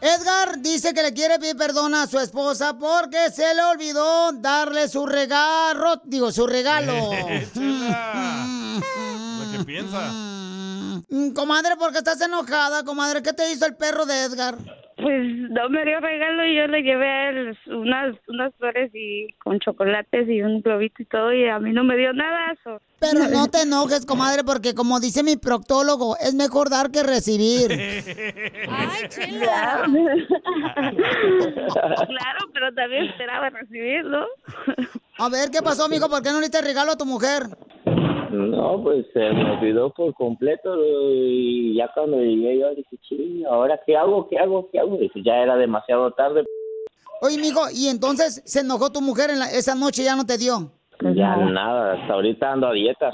Edgar dice que le quiere pedir perdón a su esposa porque se le olvidó darle su regalo, digo, su regalo. Lo que piensa. Mm, Comadre, ¿por qué estás enojada, comadre? ¿Qué te hizo el perro de Edgar? Pues no me dio regalo y yo le llevé a él unas, unas flores y con chocolates y un globito y todo y a mí no me dio nada. so- Pero no te enojes, comadre, porque como dice mi proctólogo, es mejor dar que recibir. Ay, chela. claro, pero también esperaba recibirlo. A ver, ¿qué pasó, amigo? ¿Por qué no le diste regalo a tu mujer? No, pues se me olvidó por completo y ya cuando llegué yo dije, sí, ¿ahora qué hago? ¿Qué hago? ¿Qué hago? Y ya era demasiado tarde. Oye, mijo, ¿y entonces se enojó tu mujer en la- esa noche ya no te dio? Ya nada, hasta ahorita ando a dieta.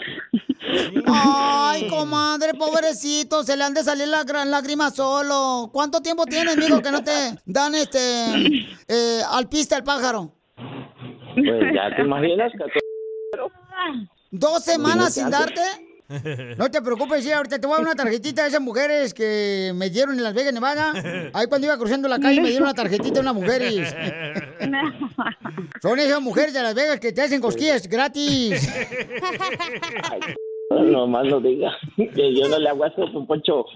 Ay, comadre, pobrecito, se le han de salir las gran lágrimas solo. ¿Cuánto tiempo tienes, mijo, que no te dan este eh, al pista el pájaro? Pues ya te imaginas que ¿Dos semanas sin darte? No te preocupes, sí, ahorita te voy a dar una tarjetita de esas mujeres que me dieron en Las Vegas, Nevada. Ahí cuando iba cruzando la calle me dieron una tarjetita de unas mujeres. Son esas mujeres de Las Vegas que te hacen cosquillas gratis. no más no diga que yo no le hago eso, Poncho.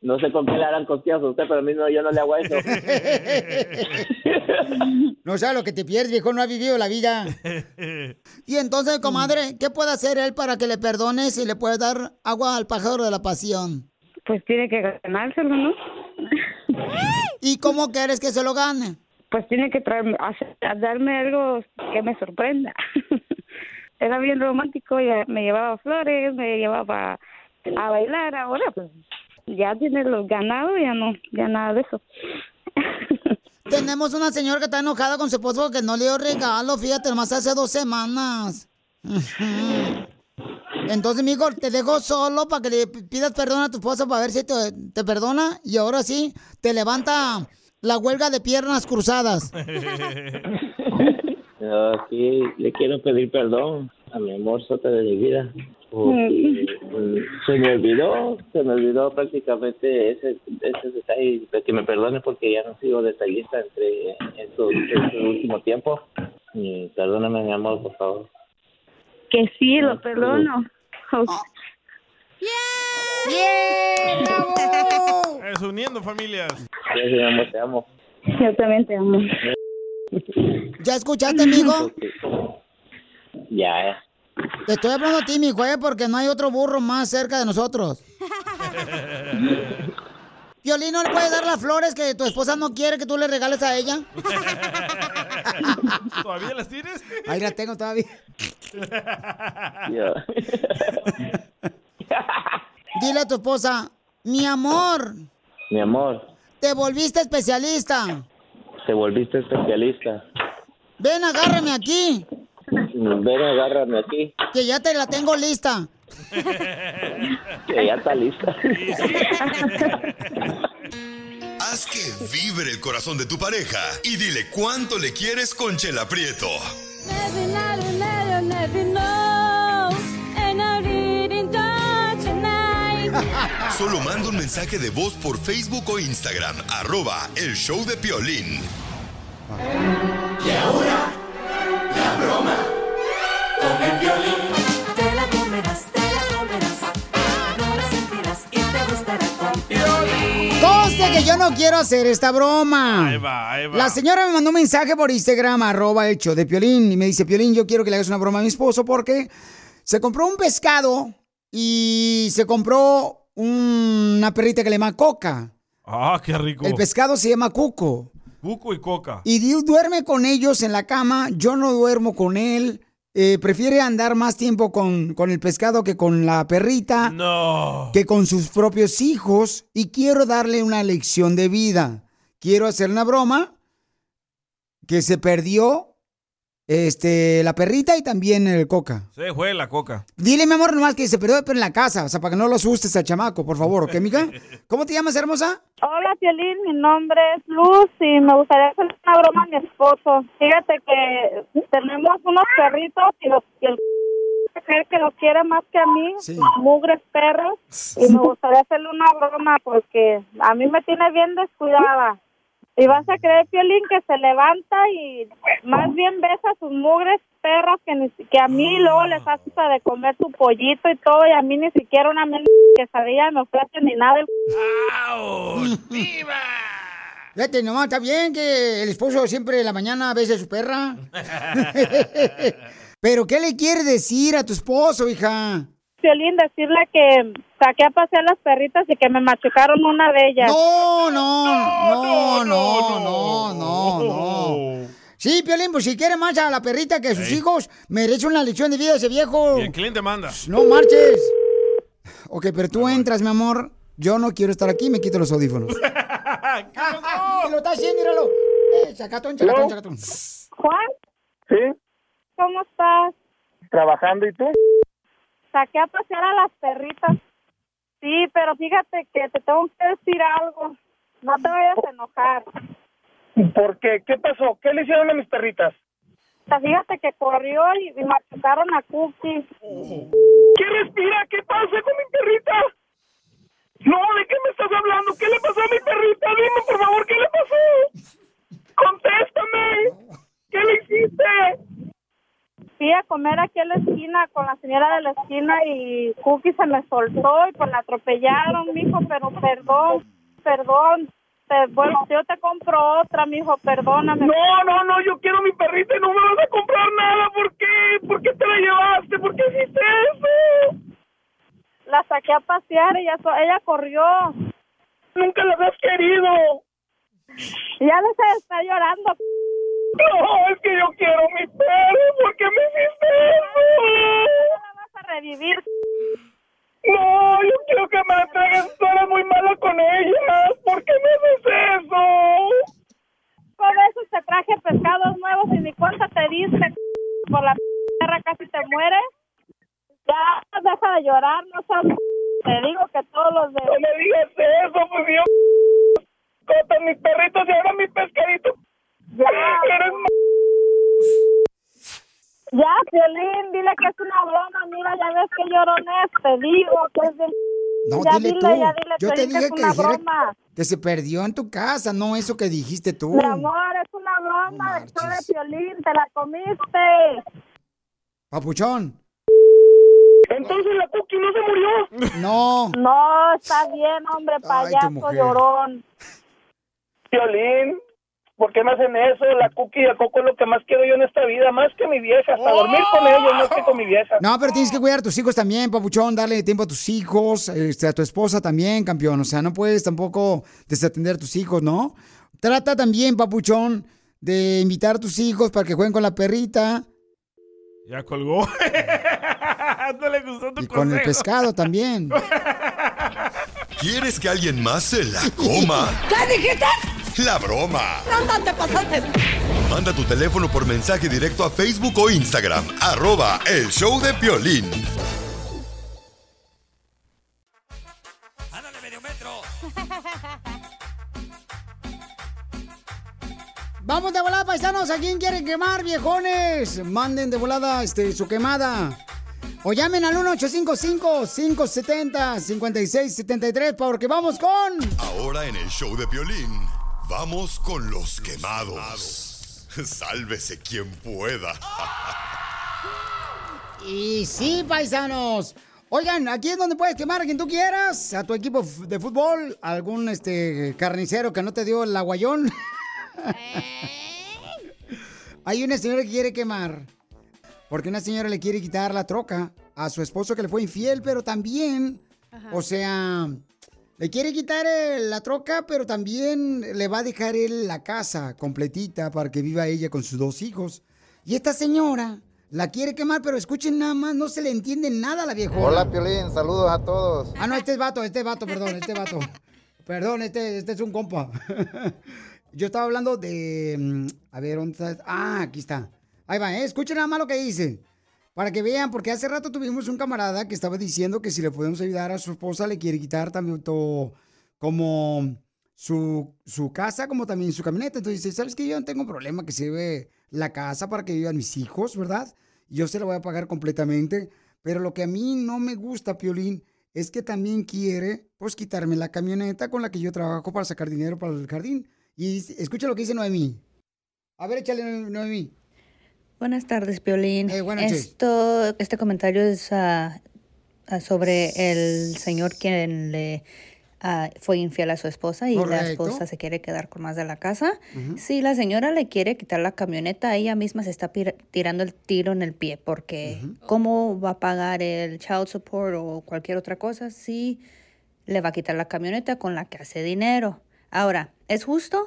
No sé con qué le harán cosquillas a usted, pero a mí no, yo no le hago eso. No sabes lo que te pierdes, viejo, no ha vivido la vida. Y entonces, comadre, ¿qué puede hacer él para que le perdones y le puede dar agua al pájaro de la pasión? Pues tiene que ganárselo, ¿no? ¿Y cómo quieres que se lo gane? Pues tiene que traerme, hacer- a darme algo que me sorprenda. Era bien romántico, ya me llevaba flores, me llevaba a bailar, ahora pues ya tiene los ganados, ya no, ya nada de eso. Tenemos una señora que está enojada con su esposo porque no le dio regalo, fíjate, nomás hace dos semanas. Entonces, mijo, te dejo solo para que le pidas perdón a tu esposa para ver si te, te perdona y ahora sí te levanta la huelga de piernas cruzadas. Aquí le quiero pedir perdón a mi amor sota de mi vida. Porque, se me olvidó, se me olvidó prácticamente ese, ese detalle de que me perdone porque ya no sigo detallista entre estos, estos últimos tiempos. Y perdóname, mi amor, por favor. Que sí, lo perdono. Es uniendo familias. Gracias, mi amor, te amo. Yo también te amo. ¿Ya escuchaste, amigo? Ya, eh. Te estoy hablando a ti, mi güey, porque no hay otro burro más cerca de nosotros. Violín, ¿no le puedes dar las flores que tu esposa no quiere que tú le regales a ella? ¿Todavía las tienes? Ahí las tengo todavía. Dile a tu esposa, mi amor, mi amor, te volviste especialista. te volviste especialista. Ven, agárrame aquí, Ven, agárrame aquí, que ya te la tengo lista. que ya está lista. Haz que vibre el corazón de tu pareja y dile cuánto le quieres con Chela Prieto. Solo manda un mensaje de voz por Facebook o Instagram, arroba el show de Piolín la broma con el violín. Te la comerás, te la comerás, no la sentirás y te gustará con violín. Que yo no quiero hacer esta broma. Ahí va, ahí va. La señora me mandó un mensaje por Instagram, arroba hecho de Piolín, y me dice, Piolín, yo quiero que le hagas una broma a mi esposo porque se compró un pescado y se compró una perrita que le llama Coca. Ah, qué rico. El pescado se llama Cuco. Cuco y coca. Y Dios duerme con ellos en la cama, yo no duermo con él. Eh, prefiere andar más tiempo con, con el pescado que con la perrita, No. que con sus propios hijos. Y quiero darle una lección de vida. Quiero hacer una broma que se perdió este, la perrita y también el coca. Se fue la coca. Dile, mi amor, nomás que se perdió pero en la casa, o sea, para que no lo asustes al chamaco, por favor, ¿ok, mica? ¿Cómo te llamas, hermosa? Hola, Piolín, mi nombre es Luz y me gustaría hacer una broma a mi esposo. Fíjate que tenemos unos perritos y, los, y el que los quiere más que a mí, mugres perros, y me gustaría hacerle una broma porque a mí me tiene bien descuidada. Y vas a creer, Piolín, que se levanta y más bien besa a sus mugres perros que, ni, que a mí luego les hace de comer su pollito y todo y a mí ni siquiera una men- quesadilla me ofrece ni nada. Fíjate, nomás, está bien que el esposo siempre en la mañana bese a su perra. Pero, ¿qué le quiere decir a tu esposo, hija? Piolín, decirle que saqué a pasear las perritas y que me machucaron una de ellas. No, no, no, no, no, no, no. Sí, Piolín, pues si quiere más a la perrita que a sus hijos, merece una lección de vida ese viejo. Y el cliente manda. No marches. Ok, pero tú entras, mi amor. Yo no quiero estar aquí, me quito los audífonos. ¿Qué lo está haciendo? Míralo. Eh, chacatón, chacatón, chacatón. Juan, Sí, ¿cómo estás? trabajando y tú. Saqué a pasear a las perritas. Sí, pero fíjate que te tengo que decir algo. No te vayas a enojar. ¿Por qué? ¿Qué pasó? ¿Qué le hicieron a mis perritas? O sea, Fíjate que corrió y, y machucaron a Cookie. ¿Qué respira? ¿Qué pasa con mi perrita? No, ¿de qué me estás hablando? ¿Qué le pasó a mi perrita? Dime, por favor, ¿qué le pasó? ¡Contéstame! ¿Qué le hiciste? Fui a comer aquí en la esquina con la señora de la esquina y Cookie se me soltó y pues la atropellaron, mijo, pero perdón, perdón. Te- bueno, yo te compro otra, mijo, perdóname. No, no, no, yo quiero mi perrita y no me vas a comprar nada. ¿Por qué? ¿Por qué te la llevaste? ¿Por qué hiciste eso? La saqué a pasear y ella, ella corrió. Nunca la habías querido. Ya no se está llorando. No, es que yo quiero mi perro. ¿Por qué me hiciste eso? la vas a revivir. No, yo quiero que me la entreguen. Tú eres muy mala con ellas. ¿Por qué me haces eso? Por eso te traje pescados nuevos y ni cuenta te diste. Por la perra casi te mueres. Ya, deja de llorar, no seas... Te digo que todos los de... No me digas eso, pues yo... Con mis perritos y ahora mi pescadito. Ya. Eres Ya, Violín, dile que es una broma. Mira, ya ves que llorón es. Te digo que es de... No, ya dile dile, tú. ya dile, Yo te Piolín, que dije es que una dijera broma. que se perdió en tu casa, no eso que dijiste tú. Mi amor, es una broma. show de Piolín, te la comiste. Papuchón. Entonces la Cookie no se murió. No. No, está bien, hombre, payaso mujer. llorón. Violín, ¿por qué me hacen eso? La Cookie y el Coco es lo que más quiero yo en esta vida, más que mi vieja. Hasta dormir con ellos, más que con mi vieja. No, pero tienes que cuidar a tus hijos también, papuchón, darle tiempo a tus hijos, este, a tu esposa también, campeón. O sea, no puedes tampoco desatender a tus hijos, ¿no? Trata también, papuchón, de invitar a tus hijos para que jueguen con la perrita Ya colgó. no le gustó tu y con el pescado también. ¿Quieres que alguien más se la coma? ¿Qué dijiste? La broma. No, no te pasaste. Manda tu teléfono por mensaje directo a Facebook o Instagram. Arroba el show de Piolín. Vamos de volada, paisanos. ¿A quién quieren quemar, viejones? Manden de volada este, su quemada. O llamen al 1-855-570-5673 porque vamos con... Ahora en el show de Piolín, vamos con los quemados. Sálvese quien pueda. Y sí, paisanos. Oigan, aquí es donde puedes quemar a quien tú quieras, a tu equipo de fútbol, algún este carnicero que no te dio el aguayón. Hay una señora que quiere quemar, porque una señora le quiere quitar la troca a su esposo que le fue infiel, pero también, o sea, le quiere quitar eh, la troca, pero también le va a dejar él la casa completita para que viva ella con sus dos hijos. Y esta señora la quiere quemar, pero escuchen nada más, no se le entiende nada a la viejona. Hola, Piolín, saludos a todos. Ah, no, este es vato, este es vato, perdón, este es vato. Perdón, este, este es un compa. Yo estaba hablando de... mm, A ver, ¿dónde está? Ah, aquí está. Ahí va, ¿eh? Escuchen nada más lo que dice. Para que vean, porque hace rato tuvimos un camarada que estaba diciendo que si le podemos ayudar a su esposa, le quiere quitar también todo, como su, su casa, como también su camioneta. Entonces dice, ¿sabes qué? Yo no tengo problema que lleve la casa para que vivan mis hijos, ¿verdad? Yo se la voy a pagar completamente. Pero lo que a mí no me gusta, Piolín, es que también quiere, pues, quitarme la camioneta con la que yo trabajo para sacar dinero para el jardín. Y escucha lo que dice Noemí. A ver, échale, No- Noemí. Buenas tardes, Piolín. Eh, noches. Esto, este comentario es ah, sobre el señor quien le ah, fue infiel a su esposa y la esposa se quiere quedar con más de la casa. Si la señora le quiere quitar la camioneta, ella misma se está tirando el tiro en el pie porque ¿cómo va a pagar el child support o cualquier otra cosa si le va a quitar la camioneta con la que hace dinero? Ahora, ¿es justo?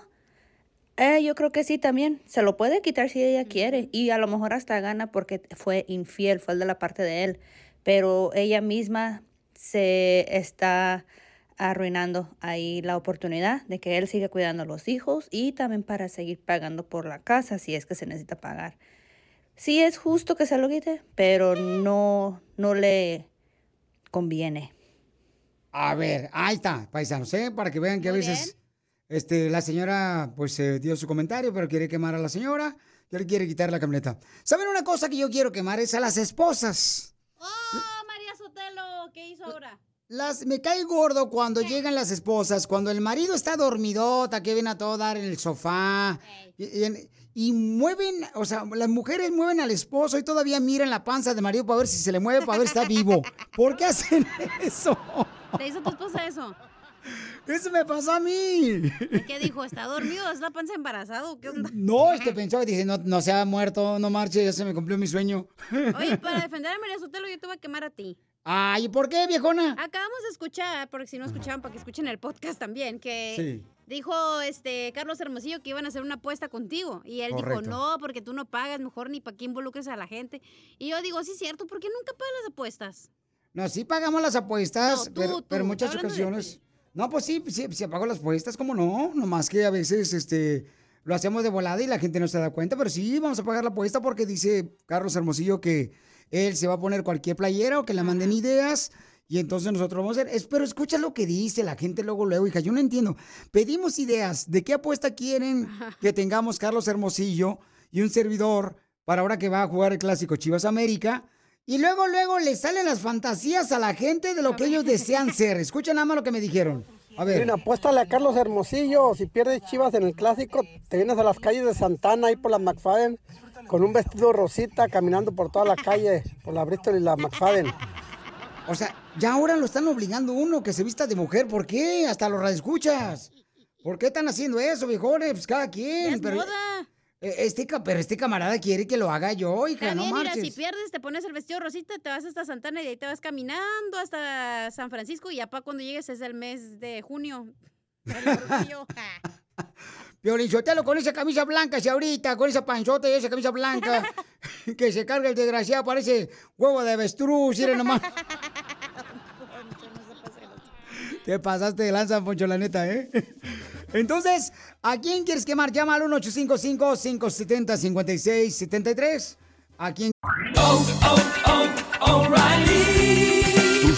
Eh, yo creo que sí también. Se lo puede quitar si ella quiere. Y a lo mejor hasta gana porque fue infiel, fue de la parte de él. Pero ella misma se está arruinando ahí la oportunidad de que él siga cuidando a los hijos y también para seguir pagando por la casa si es que se necesita pagar. Sí es justo que se lo quite, pero no, no le conviene. A ver, ahí está, paisanos, ¿eh? Para que vean que a veces este, la señora pues eh, dio su comentario, pero quiere quemar a la señora, que le quiere quitar la camioneta. ¿Saben una cosa que yo quiero quemar? Es a las esposas. ¡Oh, María Sotelo! ¿Qué hizo ahora? Las, me cae gordo cuando llegan las esposas, cuando el marido está dormidota, que ven a todo dar en el sofá, y, y- y mueven, o sea, las mujeres mueven al esposo y todavía miran la panza del marido para ver si se le mueve, para ver si está vivo. ¿Por qué hacen eso? ¿Te hizo tu esposa eso? Eso me pasó a mí. ¿Qué dijo? ¿Está dormido? ¿Es la panza embarazado? ¿Qué onda? No, este pensó, dice, no, no se ha muerto, no marche, ya se me cumplió mi sueño. Oye, para defender a María Sotelo, yo te voy a quemar a ti. Ay, ¿y por qué, viejona? Acabamos de escuchar, porque si no escuchaban, para que escuchen el podcast también, que Sí. dijo este Carlos Hermosillo que iban a hacer una apuesta contigo. Y él Correcto. dijo, no, porque tú no pagas, mejor ni para qué involucres a la gente. Y yo digo, sí, cierto, ¿por qué nunca pagas las apuestas? No, sí pagamos las apuestas, No, tú, pero, tú, pero muchas de ocasiones... No, pues sí, sí, sí pago las apuestas, ¿cómo no? Nomás que a veces, este, lo hacemos de volada y la gente no se da cuenta, pero sí, vamos a pagar la apuesta porque dice Carlos Hermosillo que él se va a poner cualquier playera o que le manden ideas y entonces nosotros vamos a hacer... Pero escucha lo que dice la gente luego, luego, hija, yo no entiendo. Pedimos ideas de qué apuesta quieren que tengamos Carlos Hermosillo y un servidor para ahora que va a jugar el clásico Chivas América. Y luego, luego le salen las fantasías a la gente de lo que ellos desean ser. Escucha nada más lo que me dijeron. A ver. Miren, apuéstale a Carlos Hermosillo. Si pierdes Chivas en el clásico, te vienes a las calles de Santana, ahí por la McFadden, con un vestido rosita, caminando por toda la calle, por la Bristol y la McFadden. O sea, ya ahora lo están obligando uno que se vista de mujer. ¿Por qué? Hasta los radioescuchas. ¿Por qué están haciendo eso, viejones? Pues cada quien. es pero, moda. Eh, Este, pero este camarada quiere que lo haga yo, hija, Está no bien, mira, marches. si pierdes, te pones el vestido rosita, te vas hasta Santana y ahí te vas caminando hasta San Francisco y ya para cuando llegues es el mes de junio. Piolichotelo con esa camisa blanca, si ahorita, con esa panzota y esa camisa blanca, que se carga el desgraciado, parece huevo de avestruz, miren nomás. Te pasaste de lanza, Poncho, la neta, ¿eh? Entonces, ¿a quién quieres quemar? Llama al 1-855-570-5673. ¿A quién?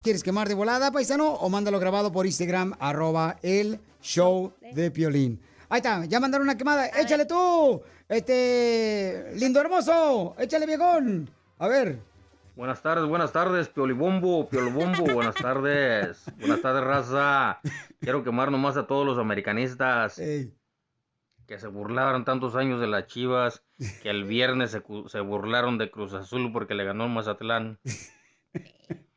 ¿Quieres quemar de volada, paisano? O mándalo grabado por Instagram, arroba el show de Piolín. Ahí está, ya mandaron una quemada. Échale tú, este, lindo hermoso. Échale, viejón. A ver. Buenas tardes, buenas tardes, Piolibombo, Piolibombo, buenas tardes. Buenas tardes, raza. Quiero quemar nomás a todos los americanistas que se burlaron tantos años de las chivas, que el viernes se, se burlaron de Cruz Azul porque le ganó el Mazatlán.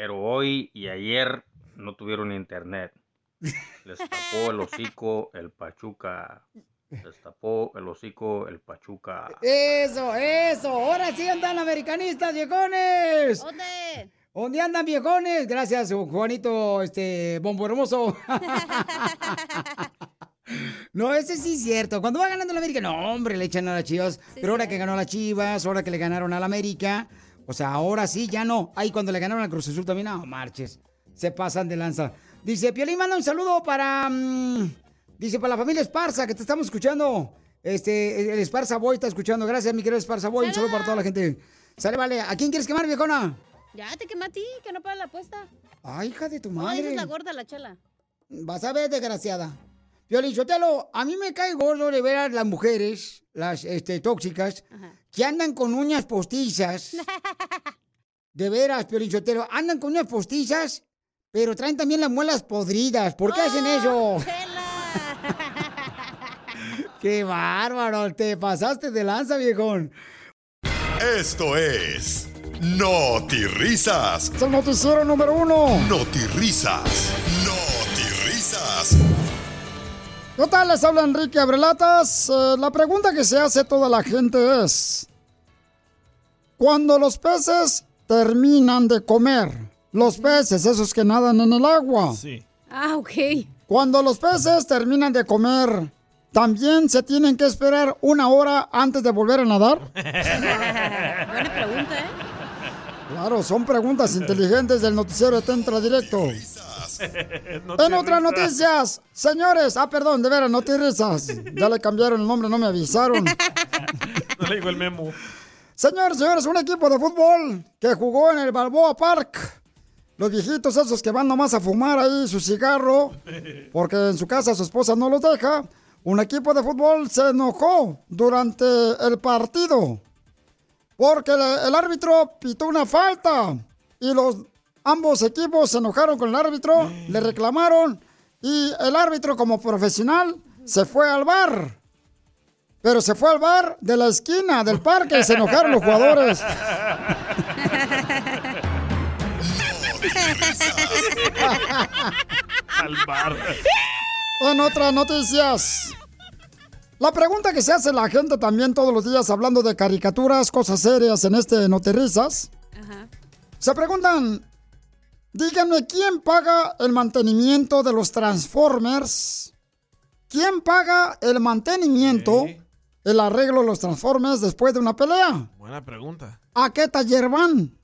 Pero hoy y ayer no tuvieron internet. Les tapó el hocico el Pachuca. Les tapó el hocico el Pachuca. Eso, eso. Ahora sí andan americanistas, viejones. ¿Dónde? ¿Dónde andan, viejones? Gracias, Juanito, este, bombo hermoso. No, ese sí es cierto. Cuando va ganando la América, no, hombre, le echan a las chivas. Pero ahora que ganó las chivas, ahora que le ganaron a la América, o sea, ahora sí, ya no. Ahí cuando le ganaron a Cruz Azul también, no, marches. Se pasan de lanza. Dice, Piolín, manda un saludo para. mm, dice, para la familia Esparza, que te estamos escuchando. Este, el Esparza Boy está escuchando. Gracias, mi querido Esparza Boy. Un saludo para toda la gente. Sale, vale. ¿A quién quieres quemar, viejona? Ya te quemé a ti, que no paga la apuesta. Ay, hija de tu No, madre. es la gorda, la chela. Vas a ver, desgraciada. Piolín Sotelo, a mí me cae gordo de ver a las mujeres, las este, tóxicas, que andan con uñas postizas. De veras, Piolín Sotelo, andan con uñas postizas, pero traen también las muelas podridas. ¿Por qué hacen eso? ¡Qué bárbaro! Te pasaste de lanza, viejón. Esto es Risas. Es el noticiero número uno. Risas. Risas. ¿Qué tal? Les habla Enrique Abrelatas. Eh, la pregunta que se hace toda la gente es, cuando los peces terminan de comer, los peces, esos que nadan en el agua, Sí. Ah, ok. cuando los peces terminan de comer, ¿también se tienen que esperar una hora antes de volver a nadar? Buena pregunta, ¿eh? Claro, son preguntas inteligentes del noticiero de Tentra Directo. En otras noticias, señores, ah, perdón, de veras, no te risas. Ya le cambiaron el nombre, no me avisaron. No le digo el memo. Señores, señores, un equipo de fútbol que jugó en el Balboa Park. Los viejitos esos que van nomás a fumar ahí su cigarro, porque en su casa su esposa no los deja. Un equipo de fútbol se enojó durante el partido, porque el, el árbitro pitó una falta y los ambos equipos se enojaron con el árbitro, le reclamaron y el árbitro como profesional se fue al bar. Pero se fue al bar de la esquina del parque y se enojaron los jugadores. Al bar. En otras noticias. La pregunta que se hace la gente también todos los días hablando de caricaturas, cosas serias en este Noterrizas. Se preguntan, díganme, ¿quién paga el mantenimiento de los Transformers? ¿Quién paga el mantenimiento, el arreglo de los Transformers después de una pelea? Buena pregunta. ¿A qué taller van?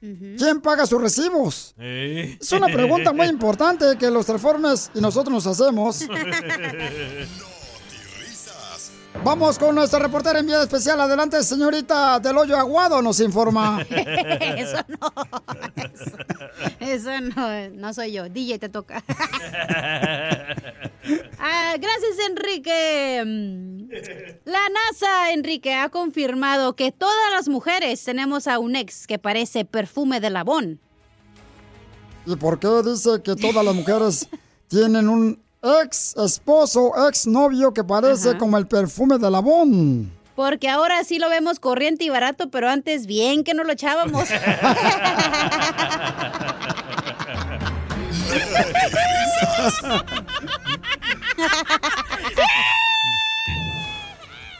¿Quién paga sus recibos? Eh. Es una pregunta muy importante que los Transformers y nosotros nos hacemos. Vamos con nuestra reportera en vía especial. Adelante, señorita del hoyo aguado, nos informa. Eso no. Eso, eso no, no soy yo. DJ te toca. Ah, gracias, Enrique. Mm, La NASA, Enrique, ha confirmado que todas las mujeres tenemos a un ex que parece perfume de labón. ¿Y por qué dice que todas las mujeres tienen un ex esposo, ex novio que parece como el perfume de Labón? Porque ahora sí lo vemos corriente y barato, pero antes bien que no lo echábamos.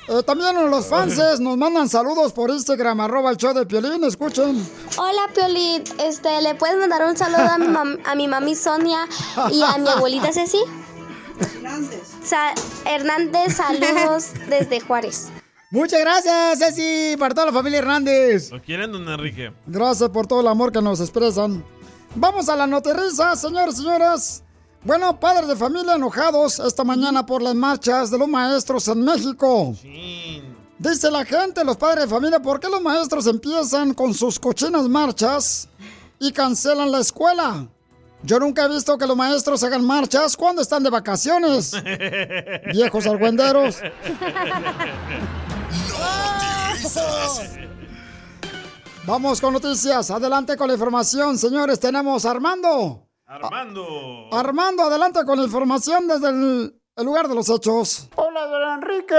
Eh, también los fans nos mandan saludos por Instagram, arroba el show de Piolín, escuchen. Hola Piolín, este, ¿le puedes mandar un saludo a mi, mam- a mi mami Sonia y a mi abuelita Ceci? Sa- Hernández, saludos desde Juárez. Muchas gracias, Ceci, para toda la familia Hernández. ¿Lo quieren, don Enrique? Gracias por todo el amor que nos expresan. Vamos a la noticia, señores y señoras. Bueno, padres de familia enojados esta mañana por las marchas de los maestros en México. Dice la gente, los padres de familia, ¿por qué los maestros empiezan con sus cochinas marchas y cancelan la escuela? Yo nunca he visto que los maestros hagan marchas cuando están de vacaciones. Viejos argüenderos. Vamos con noticias. Adelante con la información, señores. Tenemos a Armando. Armando. Armando, adelante con la información desde el, el lugar de los hechos. Hola, don Enrique.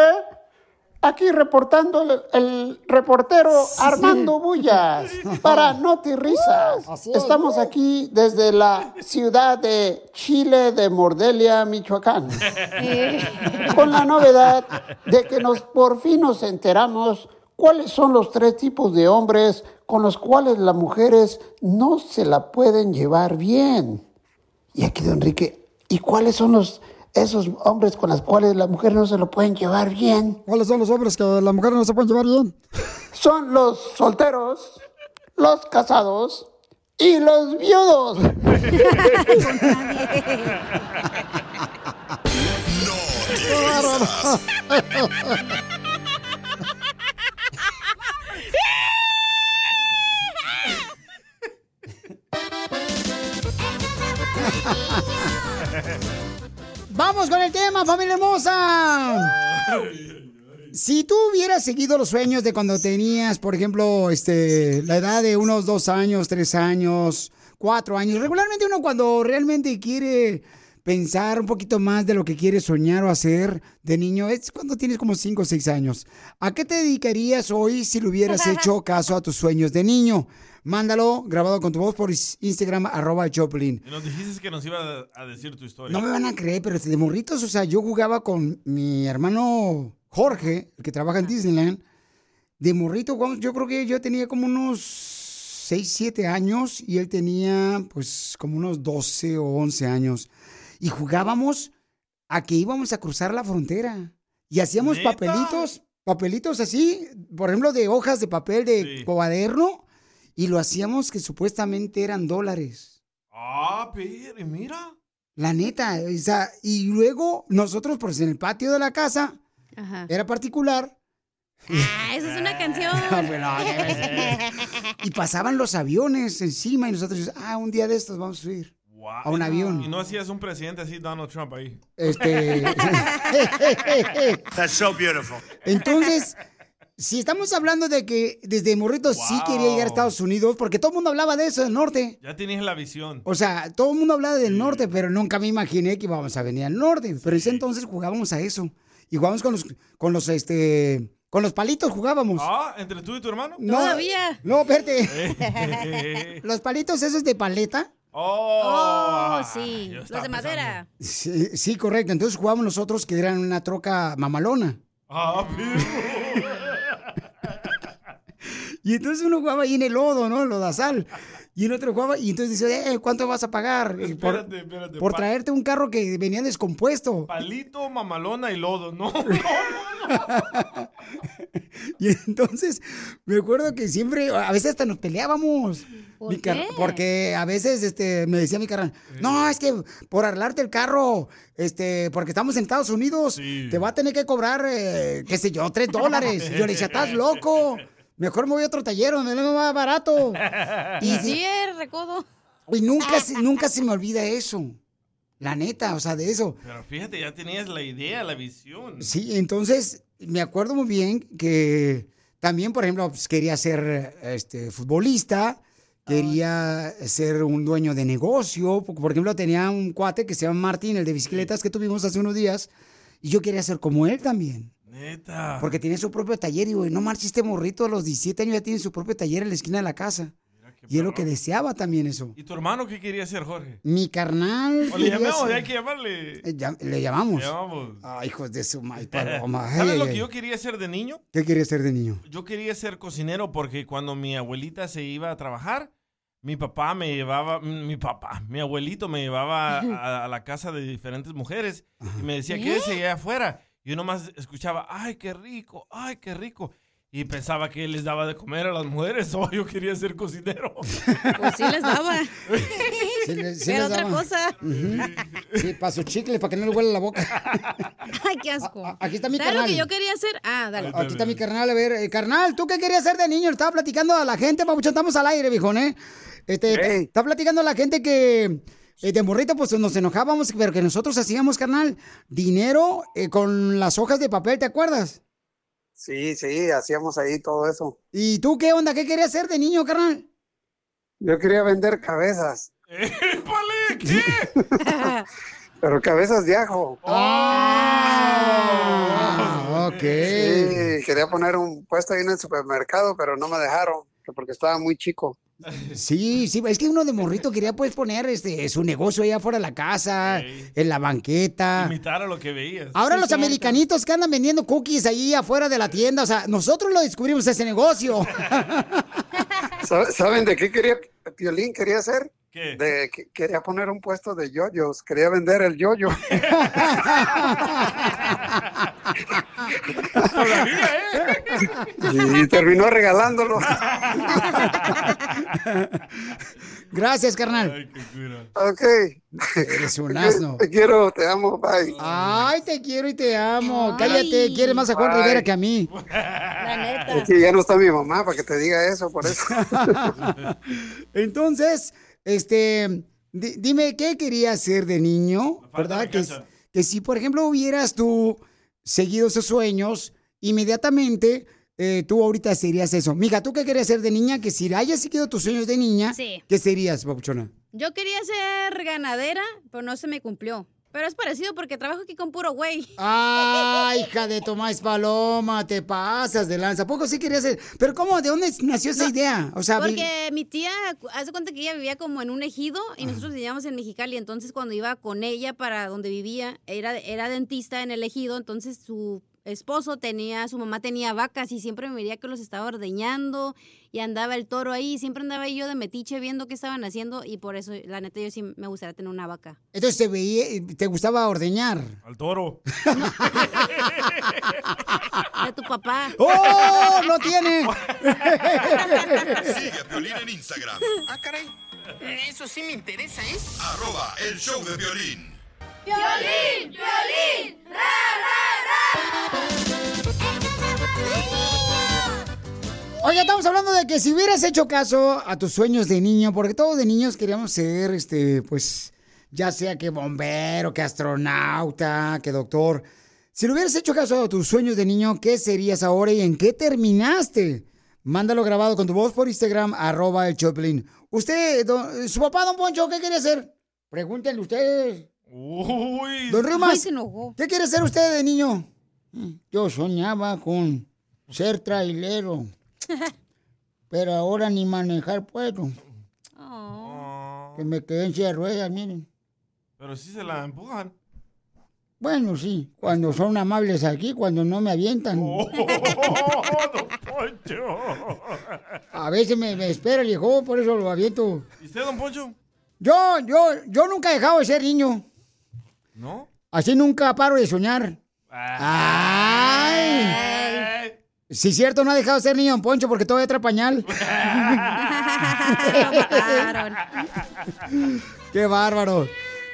Aquí reportando el, el reportero Armando Bullas para Noti Risas. Estamos aquí desde la ciudad de Chile de Mordelia, Michoacán. Con la novedad de que nos por fin nos enteramos cuáles son los tres tipos de hombres con los cuales las mujeres no se la pueden llevar bien. Y aquí, don Enrique, ¿y cuáles son los esos hombres con los cuales las mujeres no se lo pueden llevar bien? ¿Cuáles son los hombres que las mujeres no se pueden llevar bien? Son los solteros, los casados y los viudos. Vamos con el tema, familia hermosa. Si tú hubieras seguido los sueños de cuando tenías, por ejemplo, este, la edad de unos dos años, tres años, cuatro años, regularmente uno cuando realmente quiere pensar un poquito más de lo que quiere soñar o hacer de niño es cuando tienes como cinco o seis años. ¿A qué te dedicarías hoy si le hubieras hecho caso a tus sueños de niño? Mándalo grabado con tu voz por Instagram, arroba Joplin. Nos dijiste que nos iba a- decir tu historia. No me van a creer, pero de morritos, o sea, yo jugaba con mi hermano Jorge, el que trabaja en Disneyland. De morrito, yo creo que yo tenía como unos 6, 7 años y él tenía pues como unos 12 o 11 años. Y jugábamos a que íbamos a cruzar la frontera. Y hacíamos ¿Neta? papelitos, papelitos así, por ejemplo, de hojas de papel de cuaderno. Y lo hacíamos que supuestamente eran dólares. Ah, pero mira. La neta, o sea, y luego nosotros, pues en el patio de la casa, Ajá. era particular, Ah, esa es una canción. y pasaban los aviones encima y nosotros, ah, un día de estos vamos a subir a un Y avión. no hacías un presidente así, Donald Trump ahí. Este. That's so beautiful. Entonces, si estamos hablando de que desde morrito sí quería llegar a Estados Unidos, porque todo el mundo hablaba de eso del norte. Ya tenías la visión. O sea, todo el mundo hablaba del norte, pero nunca me imaginé que íbamos a venir al norte. Pero ese entonces jugábamos a eso. Y jugábamos con los, con los, este, con los palitos jugábamos. Ah, entre tú y tu hermano. No, No, espérate. los palitos esos de paleta. Oh, Oh, sí. Los de madera. Sí, sí, correcto. Entonces jugábamos nosotros que eran una troca mamalona. Ah, Y entonces uno jugaba ahí en el lodo, ¿no? Lodazal. Y el otro jugaba, y entonces dice, eh, ¿cuánto vas a pagar? Eh, por, Espérate, espérate, por traerte un carro que venía descompuesto. Palito, mamalona y lodo. No, no. Y entonces me acuerdo que siempre, a veces hasta nos peleábamos. Porque a veces este, me decía mi carnal, no, es que por arreglarte el carro, este, porque estamos en Estados Unidos, te va a tener que cobrar, eh, qué sé yo, tres dólares. Yo le decía, estás loco. Mejor me voy a otro taller donde me más barato. Y sí, el recodo. Y nunca, se- nunca se me olvida eso. La neta, o sea, de eso. Pero fíjate, ya tenías la idea, la visión. Sí, entonces me acuerdo muy bien que también, por ejemplo, pues, quería ser este, futbolista, quería ser un dueño de negocio. Por por ejemplo, tenía un cuate que se llama Martín, el de bicicletas que tuvimos hace unos días, y yo quería ser como él también. Neta. Porque tiene su propio taller y, güey, no marches este morrito a los 17 años ya tiene su propio taller en la esquina de la casa. Y es lo que deseaba también eso. ¿Y tu hermano qué quería ser, Jorge? Mi carnal. O le llamamos, ser- hay que llamarle. Eh, ya- le llamamos. Le llamamos. Ay, hijos de su madre paloma. Ay, ¿Sabes ay, lo ay. que yo quería ser de niño? ¿Qué quería ser de niño? Yo quería ser cocinero porque cuando mi abuelita se iba a trabajar, mi papá me llevaba, mi papá, mi abuelito me llevaba a, a la casa de diferentes mujeres y me decía, ¿Eh? quédese allá afuera. Y yo nomás escuchaba, ay, qué rico, ay, qué rico. Y pensaba que les daba de comer a las mujeres o yo quería ser cocinero. Pues sí les daba. Sí, le- sí Pero les otra daba. cosa. Sí, para su chicle, para que no le huele la boca. Ay, qué asco. Aquí está mi ¿Sabes lo carnal. que yo quería hacer? Ah, dale. Aquí está mi carnal, a ver, eh, carnal, ¿tú qué querías ser de niño? Le estaba platicando a la gente, papuchón, estamos al aire, viejón, ¿eh? Este, está platicando a la gente que eh, de morrito, pues nos enojábamos, pero que nosotros hacíamos, carnal, dinero eh, con las hojas de papel, ¿te acuerdas? Sí, sí, hacíamos ahí todo eso. ¿Y tú qué onda? ¿Qué querías ser de niño, carnal? Yo quería vender cabezas, ¿Qué? pero cabezas de ajo. Ah, ok. Sí, quería poner un puesto ahí en el supermercado, pero no me dejaron, que porque estaba muy chico. Sí, sí, es que uno de morrito quería pues poner este su negocio allá afuera de la casa, en la banqueta. Imitar a lo que veías. Ahora los americanitos que andan vendiendo cookies ahí afuera de la tienda, o sea, nosotros lo descubrimos ese negocio. ¿Sabe- ¿Saben de qué quería Piolín quería hacer? ¿Qué? De que quería poner un puesto de yoyos, quería vender el yoyo. y terminó regalándolo. Gracias, carnal. Ok. Eres un asno. Te quiero, te amo, bye. Ay, te quiero y te amo. Cállate, quieres más a Juan Bye. Rivera que a mí. Es que ya no está mi mamá para que te diga eso, por eso. Entonces, este, di- dime, ¿qué querías ser de niño? ¿Verdad? Que, que si, por ejemplo, hubieras tú seguido esos sueños, inmediatamente eh, tú ahorita serías eso. Mija, ¿tú qué querías ser de niña? Que si hayas seguido tus sueños de niña, Sí. ¿qué serías, papuchona? Yo quería ser ganadera, pero no se me cumplió. Pero es parecido porque trabajo aquí con puro güey. Ay, hija de Tomás Paloma, te pasas de lanza. ¿A poco sí querías ser? Pero ¿cómo? ¿De dónde nació esa idea? O sea, vi- Porque mi tía, hace cuenta que ella vivía como en un ejido y nosotros vivíamos en Mexicali. Entonces, cuando iba con ella para donde vivía, era, era dentista en el ejido. Entonces, su esposo tenía, su mamá tenía vacas y siempre me veía que los estaba ordeñando y andaba el toro ahí. Siempre andaba yo de metiche viendo qué estaban haciendo y por eso, la neta, yo sí me gustaría tener una vaca. entonces te veía, te gustaba ordeñar. Al toro. De tu papá. ¡Oh! ¡No tiene! Sigue a Piolín en Instagram. Ah, caray. Eso sí me interesa, ¿eh? Arroba el show de violín. ¡Violín! ¡Violín! Oye, estamos hablando de que si hubieras hecho caso a tus sueños de niño, porque todos de niños queríamos ser, este, pues, ya sea que bombero, que astronauta, que doctor. Si le hubieras hecho caso a tus sueños de niño, ¿qué serías ahora y en qué terminaste? Mándalo grabado con tu voz por Instagram, arroba el Choplin. Usted, su papá, don Poncho, ¿qué quiere hacer? Pregúntenle ustedes. Uy. Don Rimas, Ay, se enojó. ¿qué quiere ser usted de niño? Yo soñaba con ser trailero, pero ahora ni manejar puedo. Que me quedé en silla de ruedas, miren. Pero sí se la empujan. Bueno, sí, cuando son amables aquí, cuando no me avientan. Oh, don Poncho. A veces me, me espera el viejo, por eso lo aviento. ¿Y usted, don Poncho? Yo, yo, yo nunca he dejado de ser niño. ¿No? Así nunca paro de soñar. ¡Ay! Sí, es cierto, no ha dejado de ser niño, don Poncho, porque todavía trae pañal. ¡Qué bárbaro!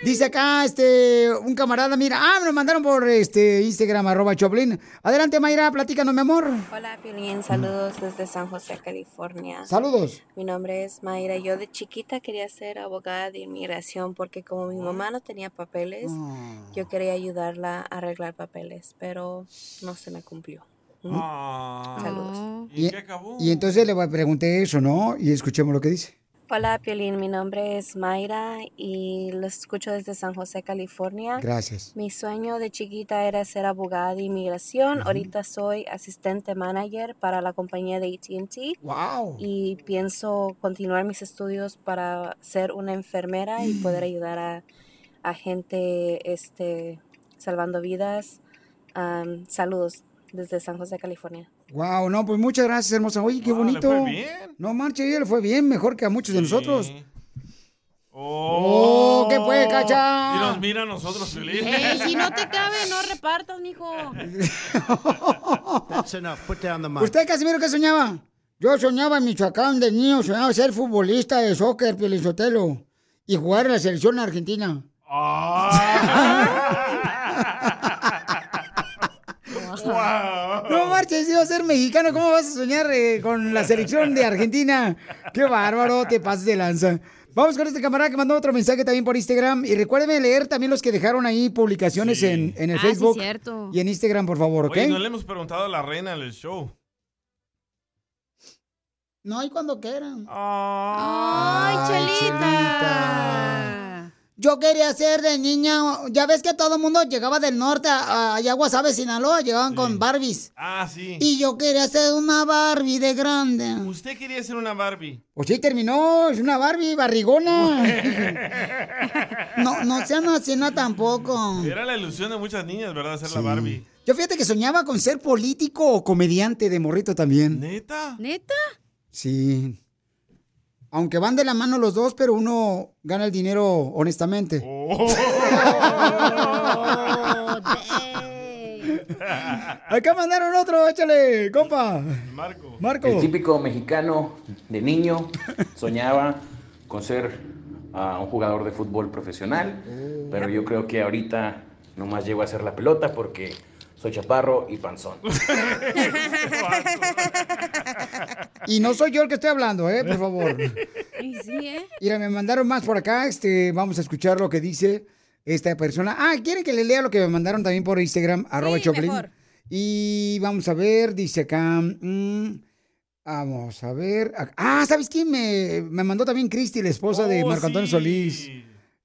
Dice acá, este, un camarada, mira, ah, me lo mandaron por este Instagram, arroba Choplin. Adelante, Mayra, platícanos, mi amor. Hola, Piolín, saludos desde San José, California. Saludos. Mi nombre es Mayra. Yo de chiquita quería ser abogada de inmigración porque como mi mamá no tenía papeles, yo quería ayudarla a arreglar papeles, pero no se me cumplió. ¿Mm? Ah. Saludos. Y, y entonces le pregunté eso, ¿no? Y escuchemos lo que dice. Hola, Piolín. Mi nombre es Mayra y lo escucho desde San José, California. Gracias. Mi sueño de chiquita era ser abogada de inmigración. Ahorita soy asistente manager para la compañía de AT&T. Wow. Y pienso continuar mis estudios para ser una enfermera y poder ayudar a, a gente este, salvando vidas. Am, saludos desde San José, California. Wow, no, pues muchas gracias, hermosa. Oye, qué le bonito. fue bien. No marche, ella le fue bien, mejor que a muchos de nosotros. Oh, Oh, ¿qué puede, Cacha? Y nos mira a nosotros, Piolín. Ey, si no te cabe, no repartas, mijo. That's enough. Put down the mic. ¿Usted, Casimiro, qué soñaba? Yo soñaba en Michoacán de niño, soñaba ser futbolista de soccer, Pielizotelo, y jugar en la selección argentina. No marches, iba a ser mexicano. ¿Cómo vas a soñar eh, con la selección de Argentina? Qué bárbaro, te pases de lanza. Vamos con este camarada que mandó otro mensaje también por Instagram. Y recuérdenme leer también los que dejaron ahí publicaciones en, en el Ah, sí, Facebook cierto. y en Instagram, por favor, ¿ok? Oye, no le hemos preguntado a la reina del show. No, y cuando quieran. Ay, Chelita. Yo quería ser de niña, ya ves que todo el mundo llegaba del norte a, a Guasave, Sinaloa, llegaban con Barbies. Ah, sí. Y yo quería ser una Barbie de grande. Usted quería ser una Barbie. Pues sí, terminó, es una Barbie barrigona. No, no sean así no, tampoco. Era la ilusión de muchas niñas, ¿verdad? Ser la Barbie. Yo fíjate que soñaba con ser político o comediante de morrito también. ¿Neta? ¿Neta? Sí. Aunque van de la mano los dos, pero uno gana el dinero honestamente. Acá mandaron otro, échale, compa. Marco. Marco. El típico mexicano de niño soñaba con ser ah, un jugador de fútbol profesional, pero yo creo que ahorita nomás llego a hacer la pelota porque soy chaparro y panzón. Y no soy yo el que estoy hablando, ¿eh? Por favor. Y sí, ¿eh? Mira, me mandaron más por acá. Este, vamos a escuchar lo que dice esta persona. Ah, ¿quieren que le lea lo que me mandaron también por Instagram? arroba Choplin. mejor. Y vamos a ver, dice acá. mm, vamos a ver. Ah, ¿sabes quién? Me, me mandó también Cristi, la esposa de Oh, Marco Antonio sí. Solís.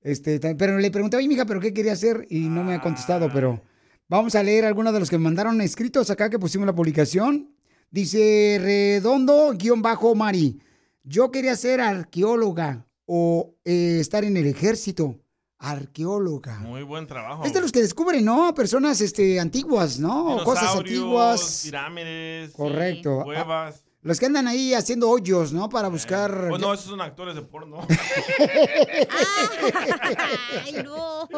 Este, pero le pregunté, oye, mija, ¿pero qué quería hacer? Y no me ha contestado, pero vamos a leer algunos de los que me mandaron escritos acá que pusimos la publicación. Dice Redondo, guion bajo Mari. Yo quería ser arqueóloga o eh, estar en el ejército. Arqueóloga. Muy buen trabajo. Es de los que descubren, ¿no? Personas este, antiguas, ¿no? Cosas antiguas. Pirámides. Correcto. Cuevas. Los que andan ahí haciendo hoyos, ¿no? Para buscar... Pues no, esos son actores de porno. Ay, no.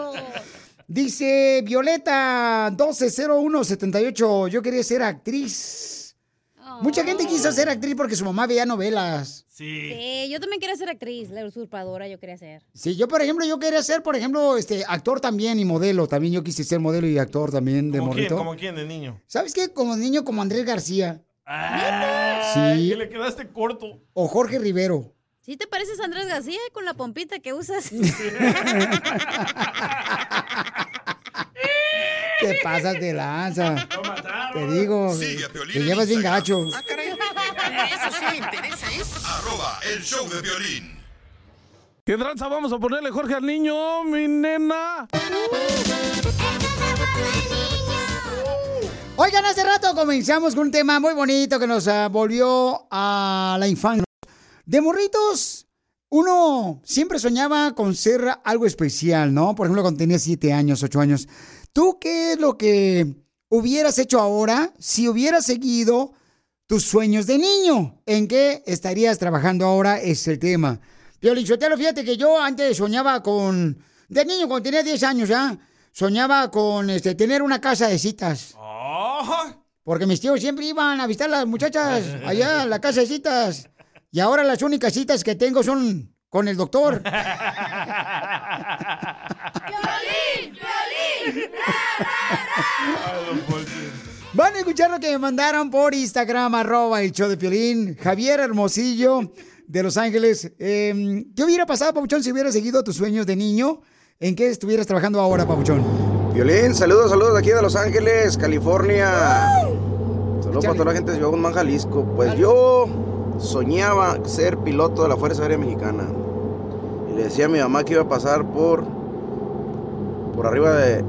Dice Violeta 120178, yo quería ser actriz. Mucha gente quiso ser actriz porque su mamá veía novelas. Sí, yo también quería ser actriz, la usurpadora yo quería ser. Sí, yo por ejemplo, yo quería ser, por ejemplo, este actor también y modelo. También yo quise ser modelo y actor también de ¿Como quién? morrito. ¿Como quién de niño? ¿Sabes qué? Como niño, como Andrés García. Ay, Sí. que le quedaste corto. O Jorge Rivero. ¿Sí te pareces a Andrés García con la pompita que usas? Te pasas de lanza. Te digo, Sigue a Piolín te en llevas bien Instagram. gacho. Eso sí me interesa, ¿eh? Arroba el show de violín. ¿Qué tranza vamos a ponerle, Jorge, al niño, mi nena? Oigan, hace rato comenzamos con un tema muy bonito que nos ah, volvió a la infancia. De morritos, uno siempre soñaba con ser algo especial, ¿no? Por ejemplo, cuando tenía siete años, ocho años. ¿Tú qué es lo que hubieras hecho ahora si hubieras seguido tus sueños de niño? ¿En qué estarías trabajando ahora? Es el tema. Piolichotelo, fíjate que yo antes soñaba con... De niño, cuando tenía 10 años ya, soñaba con este, tener una casa de citas. Porque mis tíos siempre iban a visitar a las muchachas allá a la casa de citas. Y ahora las únicas citas que tengo son con el doctor. Van a escuchar lo que me mandaron por Instagram, arroba el show de Piolín. Javier Hermosillo de Los Ángeles. Eh, ¿Qué hubiera pasado, Papuchón, si hubieras seguido tus sueños de niño? ¿En qué estuvieras trabajando ahora, Papuchón? Violín, saludos, saludos de aquí de Los Ángeles, California. Saludos para toda la gente de Ciudad Guzmán, Jalisco. Pues yo soñaba ser piloto de la Fuerza Aérea Mexicana. Y le decía a mi mamá que iba a pasar por, por arriba de,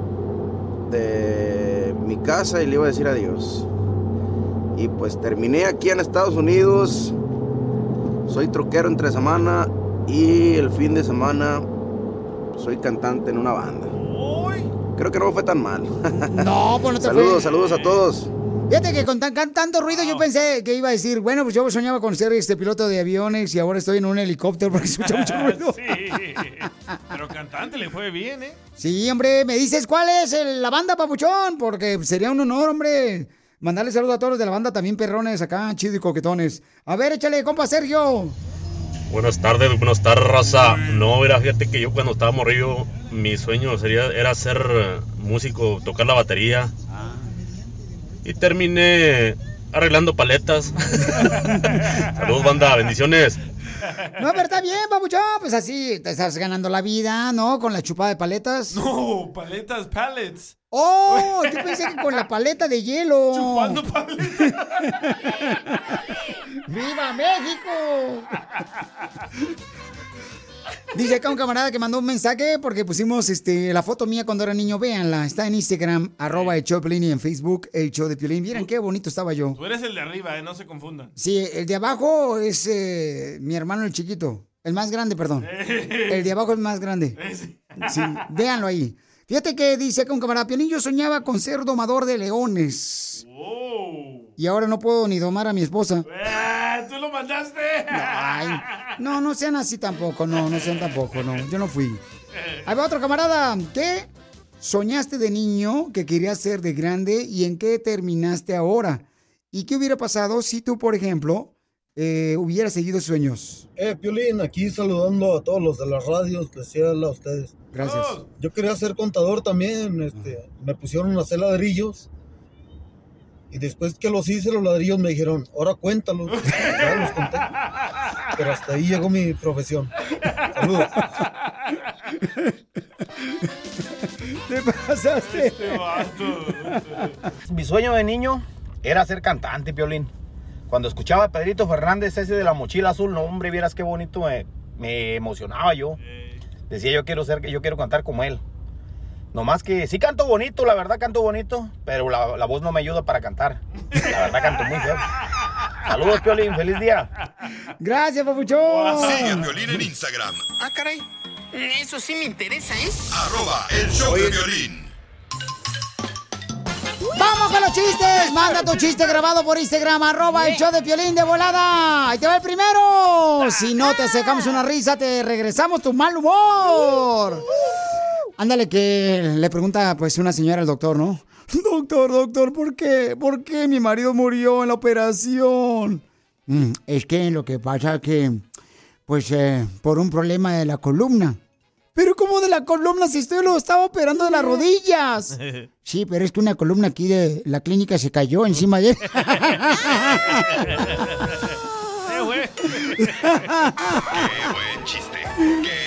de mi casa y le iba a decir adiós. Y pues terminé aquí en Estados Unidos. Soy troquero entre semana y el fin de semana soy cantante en una banda. Creo que no me fue tan mal. No, pues no te Saludos, fue. saludos a todos. Fíjate que con tan, tan- tanto ruido yo pensé que iba a decir, bueno, pues yo soñaba con ser este piloto de aviones y ahora estoy en un helicóptero porque escucha mucho ruido. Sí. Pero cantante le fue bien, ¿eh? Sí, hombre, me dices cuál es el- la banda, papuchón, porque sería un honor, hombre. Mandarle saludos a todos los de la banda, también perrones acá, chido y coquetones. A ver, échale, compa Sergio. Buenas tardes, buenas tardes, raza. No, mira, fíjate que yo cuando estaba morrillo, mi sueño sería, era ser músico, tocar la batería. Y terminé arreglando paletas. Saludos, banda, bendiciones. No, pero está bien, papuchón, pues así te estás ganando la vida, ¿no? Con la chupada de paletas. No, paletas, pallets. ¡Oh! Yo pensé que con la paleta de hielo. Chupando ¡Viva México! Dice acá un camarada que mandó un mensaje porque pusimos este, la foto mía cuando era niño. Véanla, está en Instagram, arroba el show de Piolín y en Facebook, el show de Piolín. Vieran qué bonito estaba yo. Tú eres el de arriba, ¿eh? No se confundan. Sí, el de abajo es eh, mi hermano el chiquito. El más grande, perdón. El de abajo es más grande. Sí, véanlo ahí. Fíjate que dice acá un camarada, Piolín, yo soñaba con ser domador de leones. Y ahora no puedo ni domar a mi esposa. ¿Tú lo mandaste? Ay, no, no sean así tampoco, no, no sean tampoco, no, yo no fui. Ahí va otro camarada, ¿qué soñaste de niño que querías ser de grande y en qué terminaste ahora? ¿Y qué hubiera pasado si tú, por ejemplo, eh, hubieras seguido sueños? Eh, Piolín, aquí saludando a todos los de las radios, les decía a ustedes. Gracias. Yo quería ser contador también, este, me pusieron a hacer ladrillos. Y después que los hice, los ladrillos me dijeron, ahora cuéntalos. Ya los conté. Pero hasta ahí llegó mi profesión. Saludos. ¿Te pasaste? Mi sueño de niño era ser cantante, Piolín. Cuando escuchaba a Pedrito Fernández, ese de la mochila azul, no, hombre, vieras qué bonito me, me emocionaba yo. Decía, yo quiero ser, yo quiero cantar como él. Nomás que sí canto bonito, la verdad canto bonito, pero la, la voz no me ayuda para cantar. La verdad canto muy feo. Saludos, Piolín, feliz día. Gracias, papuchón. Sigue a Violín en Instagram. Ah, caray. Eso sí me interesa, ¿eh? Arroba el show de violín. ¡Vamos con los chistes! Manda tu chiste grabado por Instagram, arroba el show de Piolín de volada. ¡Ahí te va el primero! Si no te sacamos una risa, te regresamos tu mal humor. Ándale, que le pregunta pues una señora al doctor, ¿no? Doctor, doctor, ¿por qué? ¿Por qué mi marido murió en la operación? "Mm, es que lo que pasa que, pues, eh, por un problema de la columna. Pero ¿cómo de la columna si usted lo estaba operando de las rodillas? Sí, pero es que una columna aquí de la clínica se cayó encima de él. Qué buen chiste. Qué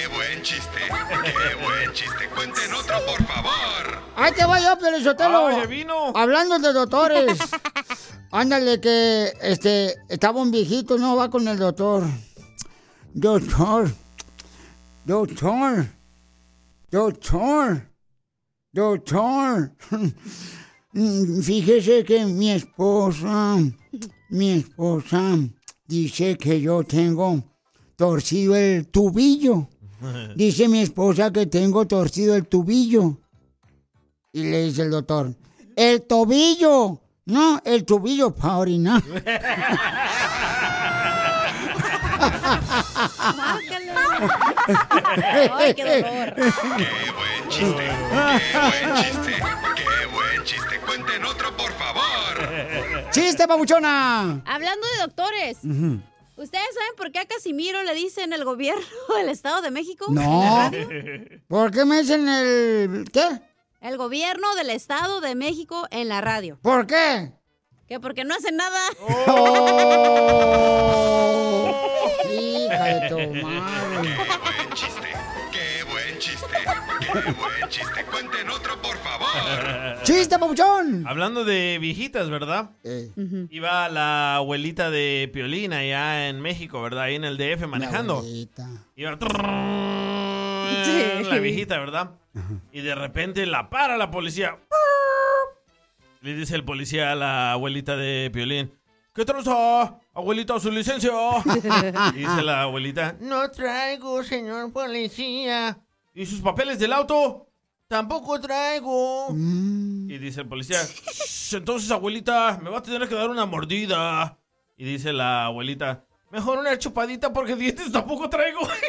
chiste. Qué buen chiste. Cuenten otro, por favor. Ahí te voy yo, Pelizotelo. Ah, ya vino. Hablando de doctores. Ándale que, este, estaba un viejito, no, va con el doctor. Doctor. Doctor. Doctor. Doctor. Fíjese que mi esposa, mi esposa dice que yo tengo torcido el tubillo. Dice mi esposa que tengo torcido el tubillo. Y le dice el doctor, el tobillo. No, el tubillo para orinar. Ay, qué dolor. Qué buen chiste. Qué buen chiste. Qué buen chiste. Cuenten otro, por favor. ¡Chiste, pabuchona! Hablando de doctores, Ujú. ¿Ustedes saben por qué a Casimiro le dicen el gobierno del Estado de México? en la No. radio? ¿Por qué me dicen el... qué? El gobierno del Estado de México en la radio. ¿Por qué? Que porque no hacen nada. Hija de tu madre. Qué buen chiste. Buen chiste. Qué buen chiste. Cuenten otro, por favor. ¡Chiste, papuchón! Hablando de viejitas, ¿verdad? Iba la abuelita de Piolina allá en México, ¿verdad? Ahí en el DF manejando. Iba la viejita, ¿verdad? Y de repente la para la policía. Le dice el policía a la abuelita de Piolín. ¿Qué traza, abuelita, su licencia? Y dice la abuelita, no traigo, señor policía. ¿Y sus papeles del auto? Tampoco traigo. Y dice el policía, "Shh, entonces abuelita, me va a tener que dar una mordida. Y dice la abuelita, mejor una chupadita porque dientes tampoco traigo.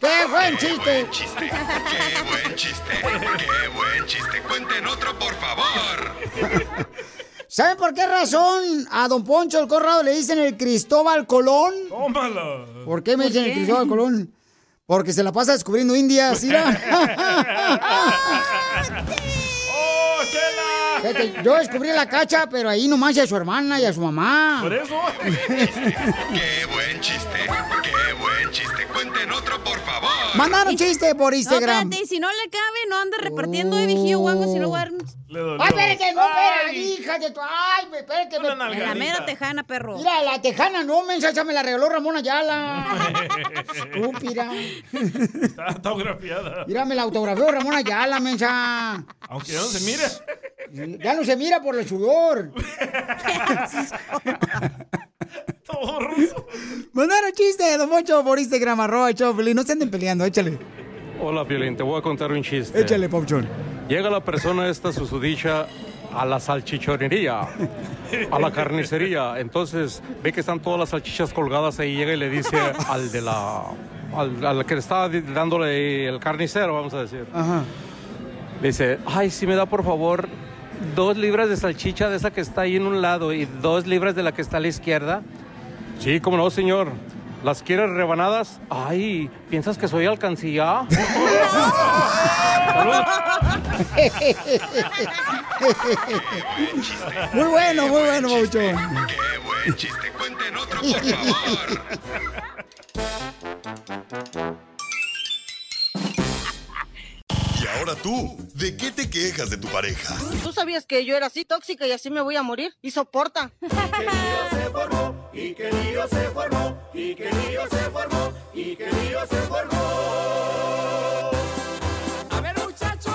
¡Qué buen chiste! ¡Qué buen chiste! ¡Qué buen chiste! Cuenten otro, por favor. ¿Saben por qué razón a don Poncho el Corrado le dicen el Cristóbal Colón? Tómala. ¿Por qué me dicen el Cristóbal Colón? Porque se la pasa descubriendo indias, mira. Yo descubrí la cacha, pero ahí nomás y a su hermana y a su mamá. Por eso. ¡Qué buen chiste! ¡Qué buen chiste! Cuenten otro, por favor. Mandaron chiste por No, Instagram. espérate, y si no le cabe, no anda repartiendo de vigío guango, si no. ¡Ay, espérate, no, espérate, hija de tu... ¡Ay, espérate! me- En la mera tejana, perro. Mira, la tejana no, mensa, esa me la regaló Ramón Ayala. Estúpida. Está autografiada. Mira, me la autografió Ramón Ayala, mensa. Aunque ya no se mire. Ya no se mira por el sudor. Todo ruso. Mandaron chiste, don Mocho, por Instagram, arroba Piolín. No se anden peleando, échale. Hola, Piolín, te voy a contar un chiste. Échale, Pauchón. Llega la persona esta susodicha a la salchichonería, a la carnicería. Entonces ve que están todas las salchichas colgadas ahí. Llega y le dice al de la. al, al que le está dándole el carnicero, vamos a decir. Ajá. Le dice: Ay, si me da por favor dos libras de salchicha de esa que está ahí en un lado y dos libras de la que está a la izquierda. Sí, como no, señor. ¿Las quieres rebanadas? Ay, ¿piensas que soy alcancía? Muy bueno, muy bueno, Pauchón. ¡Qué buen chiste! Cuenten otro, por favor. tú, ¿de qué te quejas de tu pareja? ¿Tú sabías que yo era así tóxica y así me voy a morir? Y soporta. Y que lío se formó, y que lío se formó, y que lío se formó. A ver, muchachos.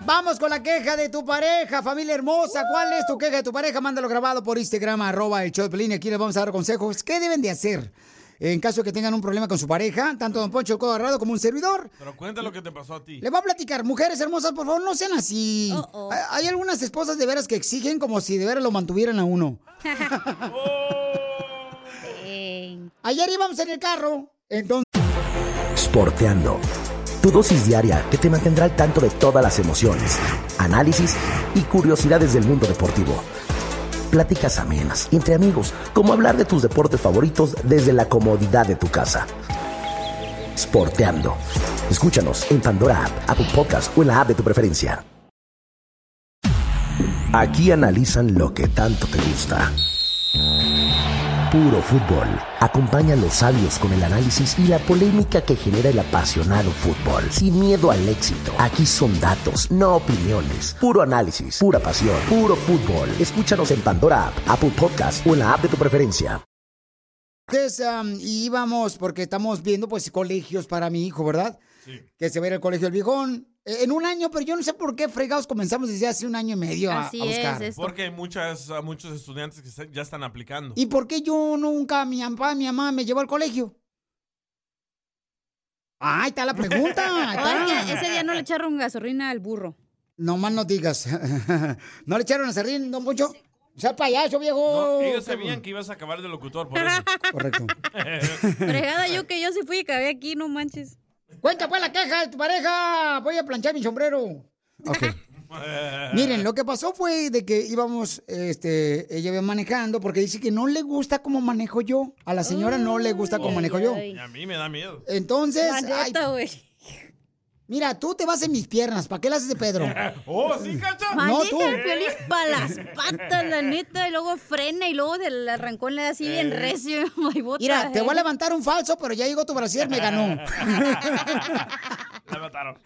Vamos con la queja de tu pareja, familia hermosa. ¿Cuál es tu queja de tu pareja? Mándalo grabado por Instagram, arroba el show de Piolín. Aquí les vamos a dar consejos. ¿Qué deben de hacer en caso de que tengan un problema con su pareja? Tanto Don Poncho Agarrado como un servidor. Pero cuenta lo que te pasó a ti. Le voy a platicar, mujeres hermosas, por favor, no sean así. Hay hay algunas esposas de veras que exigen como si de veras lo mantuvieran a uno. Ayer íbamos en el carro, entonces... Sporteando. Tu dosis diaria que te mantendrá al tanto de todas las emociones, análisis y curiosidades del mundo deportivo. Pláticas amenas entre amigos, como hablar de tus deportes favoritos desde la comodidad de tu casa. Sporteando. Escúchanos en Pandora App, Apple Podcast o en la app de tu preferencia. Aquí analizan lo que tanto te gusta. Puro fútbol. Acompaña a los sabios con el análisis y la polémica que genera el apasionado fútbol. Sin miedo al éxito. Aquí son datos, no opiniones. Puro análisis, pura pasión, puro fútbol. Escúchanos en Pandora App, Apple Podcast o en la app de tu preferencia. Entonces, íbamos, porque estamos viendo pues colegios para mi hijo, ¿verdad? Que se va a ir al colegio del viejón. Eh, En un año, pero yo no sé por qué fregados comenzamos desde hace un año y medio a, a buscar. Porque hay muchas, a muchos estudiantes que se- ya están aplicando. ¿Y por qué yo nunca, mi papá, mi mamá me llevó al colegio? Ahí está la pregunta. ahí está. Oye, ese día no le echaron gasolina al burro. No más no digas. ¿No le echaron a serrín, don Poncho? O sea, payaso, viejo. No, ellos sabían que ibas a acabar de locutor, por eso. Correcto. Fregada yo que yo sí fui y acabé aquí, no manches. Cuenta pues la queja de tu pareja. Voy a planchar mi sombrero. Ok. Miren, lo que pasó fue de que íbamos, este, ella iba manejando porque dice que no le gusta cómo manejo yo. A la señora no le gusta cómo manejo yo. Y a mí me da miedo. Entonces, ay. Mira, tú te vas en mis piernas. ¿Para qué le haces de Pedro? oh, sí, cacha. No, Maneja tú. el Piolín para las patas, la neta, y luego frena y luego del arrancón le da así bien recio. Ay, bota, Mira, te voy a eh. levantar un falso, pero ya llegó tu brasier, me ganó. La mataron.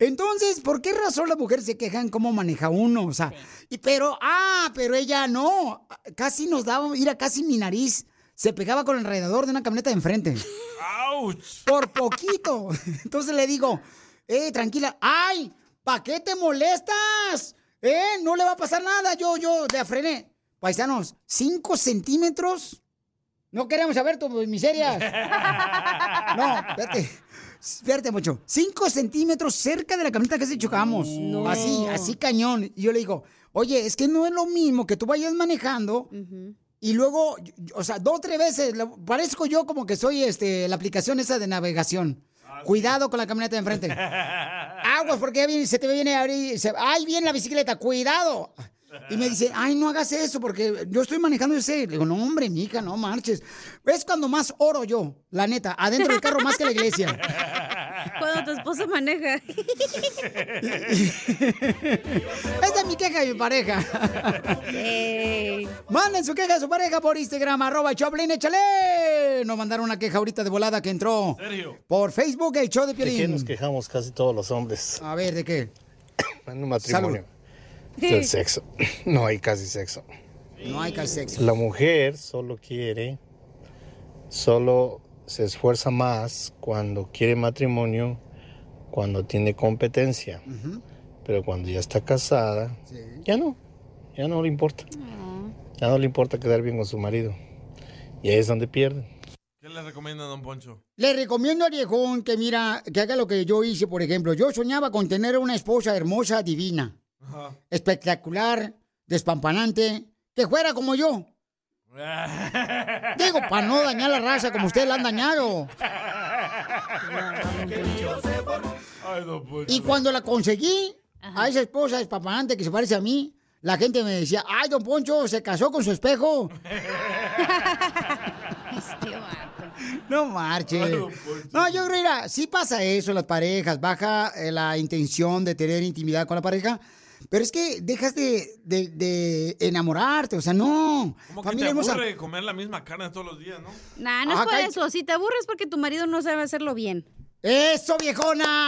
Entonces, ¿por qué razón las mujeres se quejan cómo maneja uno? O sea, y pero, ah, pero ella no. Casi nos daba, mira, casi mi nariz se pegaba con el alrededor de una camioneta de enfrente. ¡Auch! Por poquito. Entonces le digo, eh, tranquila. ¡Ay! ¿Para qué te molestas? ¿Eh? No le va a pasar nada. Yo, yo, de frené. Paisanos, ¿cinco centímetros? No queremos saber tus miserias. No, espérate. Espérate mucho. Cinco centímetros cerca de la camioneta que se chocamos. No. Así, así cañón. Y yo le digo, oye, es que no es lo mismo que tú vayas manejando y luego, o sea, dos o tres veces, parezco yo como que soy este, la aplicación esa de navegación. Cuidado con la camioneta de enfrente. Aguas, porque se te viene a abrir. se- ¡Ay, viene la bicicleta! ¡Cuidado! Y me dice, ay, no hagas eso porque yo estoy manejando ese. Le digo, no, hombre, mija, no marches. Es cuando más oro yo, la neta, adentro del carro más que la iglesia. Cuando tu esposa maneja. Esa es mi queja de mi pareja. Manden su queja a su pareja por Instagram, arroba Choplin, échale. Nos mandaron una queja ahorita de volada que entró por Facebook, el show de ¿De qué nos Piolín. quejamos casi todos los hombres? A ver, ¿de qué? En un matrimonio. Salud. Del sexo. No hay casi sexo. No hay casi sexo. La mujer solo quiere, solo se esfuerza más cuando quiere matrimonio, cuando tiene competencia. Pero cuando ya está casada, ya no, ya no le importa. Ya no le importa quedar bien con su marido. Y ahí es donde pierde. ¿Qué le recomienda don Poncho? Le recomiendo al viejón que mira, que haga lo que yo hice, por ejemplo. Yo soñaba con tener una esposa hermosa, divina, Ajá. espectacular, despampanante, que fuera como yo. Digo, para no dañar la raza como ustedes la han dañado. Don Poncho. Y cuando la conseguí, a esa esposa despampanante que se parece a mí, la gente me decía, ay, don Poncho, se casó con su espejo. No marche. No, yo creo, mira, sí pasa eso en las parejas, baja eh, la intención de tener intimidad con la pareja, pero es que dejas de, de- de enamorarte, o sea, no. Como que Familia te hermosa. aburre comer la misma carne todos los días, ¿no? Nah, no es por eso. Si te aburres porque tu marido no sabe hacerlo bien. ¡Eso, viejona!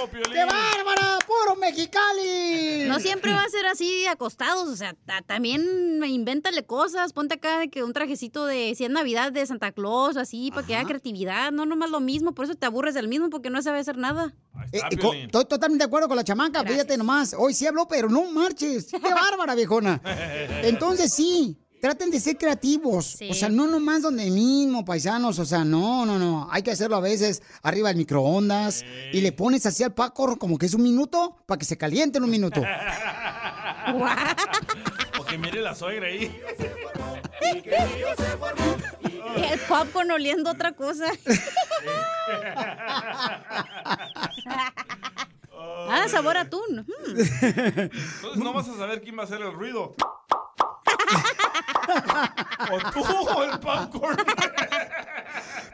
Oh, ¡Qué bárbara! ¡Puro mexicali! No siempre va a ser así acostados, o sea, ta- también invéntale cosas, ponte acá de que un trajecito de si es Navidad de Santa Claus, así, para que haya creatividad, no nomás lo mismo, por eso te aburres del mismo porque no sabe hacer nada. Eh, eh, Estoy totalmente de acuerdo con la chamaca, fíjate nomás. Hoy sí habló, pero no marches. ¡Qué bárbara, viejona! Entonces sí, traten de ser creativos. O sea, no nomás donde mismo, paisanos. O sea, no, no, no. Hay que hacerlo a veces arriba del microondas y le pones así al paco como que es un minuto para que se caliente en un minuto. O que mire la suegra ahí. Y el popcorn oliendo otra cosa. ah, sabor a atún. Mm. Entonces no vas a saber quién va a hacer el ruido. O tú o el popcorn.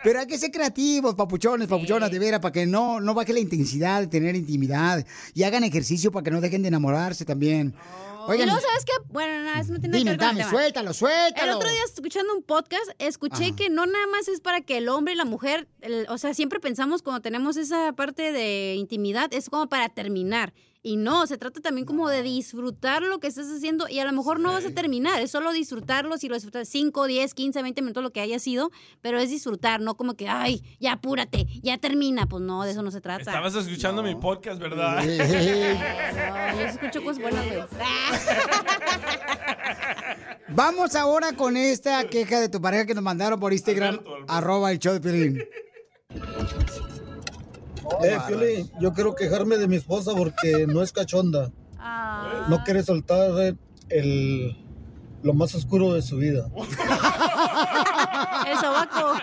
Pero hay que ser creativos, papuchones, papuchonas, de veras, para que no, no baje la intensidad de tener intimidad. Y hagan ejercicio para que no dejen de enamorarse también. y luego, ¿sabes qué? Bueno, no, eso no tiene Dime, que ver con el tema. suéltalo, suéltalo. El otro día, escuchando un podcast, escuché Ajá. que no nada más es para que el hombre y la mujer, el- o sea, siempre pensamos cuando tenemos esa parte de intimidad, es como para terminar. Y no, se trata también como de disfrutar lo que estás haciendo y a lo mejor no vas a terminar, es solo disfrutarlo, si lo disfrutas 5, 10, 15, 20 minutos, lo que haya sido, pero es disfrutar, no como que, ay, ya apúrate, ya termina, pues no, de eso no se trata. Estabas escuchando mi podcast, ¿verdad? No, yo escucho cosas buenas, güey. Vamos ahora con esta queja de tu pareja que nos mandaron por Instagram, arroba el show de. Eh, Piolín, yo quiero quejarme de mi esposa porque no es cachonda. No quiere soltar el, lo más oscuro de su vida. El sobaco.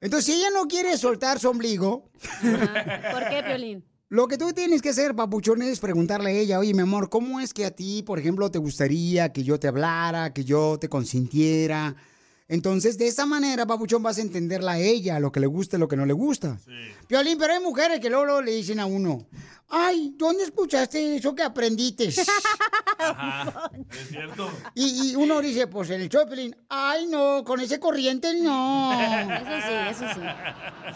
Entonces, si ella no quiere soltar su ombligo, ¿Por qué, Piolín? lo que tú tienes que hacer, papuchón, es preguntarle a ella, oye, mi amor, ¿cómo es que a ti, por ejemplo, te gustaría que yo te hablara, que yo te consintiera? Entonces, de esa manera, papuchón, vas a entenderla a ella, lo que le gusta y lo que no le gusta. Piolín, pero hay mujeres que luego, luego le dicen a uno, ay, ¿dónde escuchaste eso que aprendiste? Ajá, es cierto. Y, y uno dice, pues el Choplin, ay no, con ese corriente no. Eso sí, eso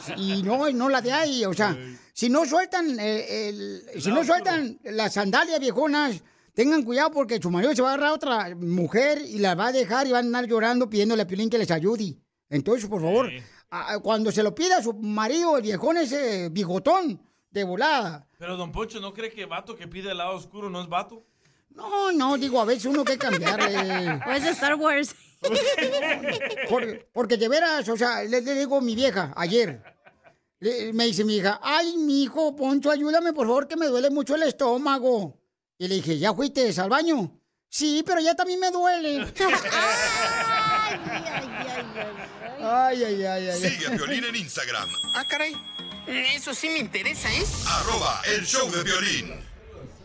sí. Y no, no la de ahí, o sea, si no sueltan eh, el, si no sueltan las sandalias viejonas, tengan cuidado porque su marido se va a agarrar a otra mujer y la va a dejar y van a andar llorando pidiéndole a Piolín que les ayude. Entonces, por favor, a- cuando se lo pida a su marido, el viejón ese bigotón, de volada. Pero don Poncho, ¿no cree que vato que pide el lado oscuro no es vato? No, no, digo, a veces uno que cambiarle. O es de Star Wars. Por- porque de veras, o sea, le, le digo a mi vieja ayer. le- me dice mi hija, ay, mi hijo, Poncho, ayúdame, por favor, que me duele mucho el estómago. Y le dije, ¿ya fuiste al baño? Sí, pero ya también me duele. ay, ay, ay, ay. Sigue a Piolín en Instagram, Ah, caray. Eso sí me interesa, ¿eh? arroba el show de violín.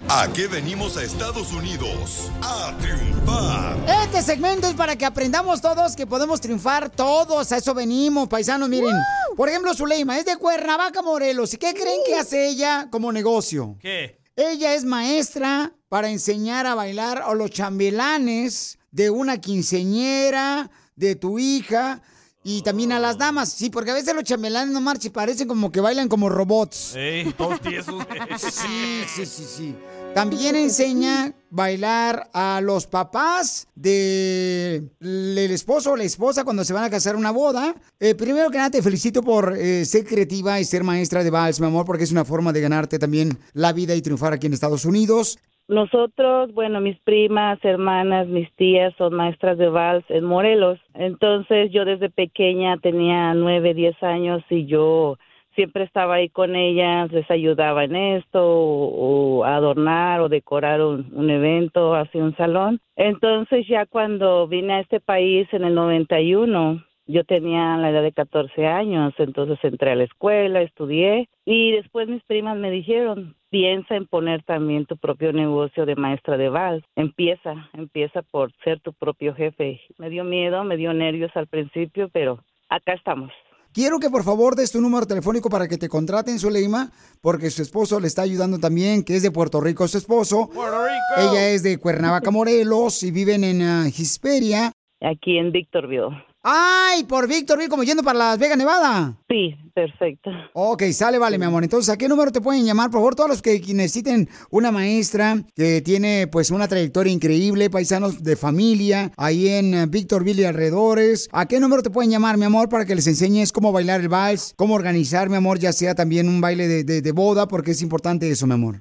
¿A qué venimos a Estados Unidos? A triunfar. Este segmento es para que aprendamos todos que podemos triunfar todos. A eso venimos, paisanos. Miren, por ejemplo, Zuleima es de Cuernavaca, Morelos. ¿Y qué creen que hace ella como negocio? ¿Qué? Ella es maestra para enseñar a bailar a los chambelanes de una quinceñera, de tu hija y también a las damas. Sí, porque a veces los chambelanes no marchen, parecen como que bailan como robots. Ey, todos tiesos. Sí, sí, sí, sí. También enseña bailar a los papás de el esposo o la esposa cuando se van a casar una boda. Eh, primero que nada te felicito por eh, ser creativa y ser maestra de vals, mi amor, porque es una forma de ganarte también la vida y triunfar aquí en Estados Unidos. Nosotros, bueno, mis primas, hermanas, mis tías son maestras de vals en Morelos. Entonces yo desde pequeña tenía nueve, diez años y yo siempre estaba ahí con ellas, les ayudaba en esto, o, o adornar o decorar un, un evento, así un salón. Entonces ya cuando vine a este país en el 91, yo tenía la edad de 14 años, entonces entré a la escuela, estudié y después mis primas me dijeron, piensa en poner también tu propio negocio de maestra de vals. Empieza, empieza por ser tu propio jefe. Me dio miedo, me dio nervios al principio, pero acá estamos. Quiero que por favor des tu número telefónico para que te contraten, Zuleima, porque su esposo le está ayudando también, que es de Puerto Rico su esposo. Ella es de Cuernavaca, Morelos, y viven en ah, Hesperia. Aquí en Victorville. ¡Ay! Por Victorville, como yendo para Las Vegas, Nevada. Sí, perfecto. Ok, sale, vale, mi amor. Entonces, ¿a qué número te pueden llamar? Por favor, todos los que necesiten una maestra que tiene, pues, una trayectoria increíble, paisanos de familia, ahí en eh, Victorville y alrededores. ¿A qué número te pueden llamar, mi amor, para que les enseñes cómo bailar el vals, cómo organizar, mi amor, ya sea también un baile de, de- de boda, porque es importante eso, mi amor.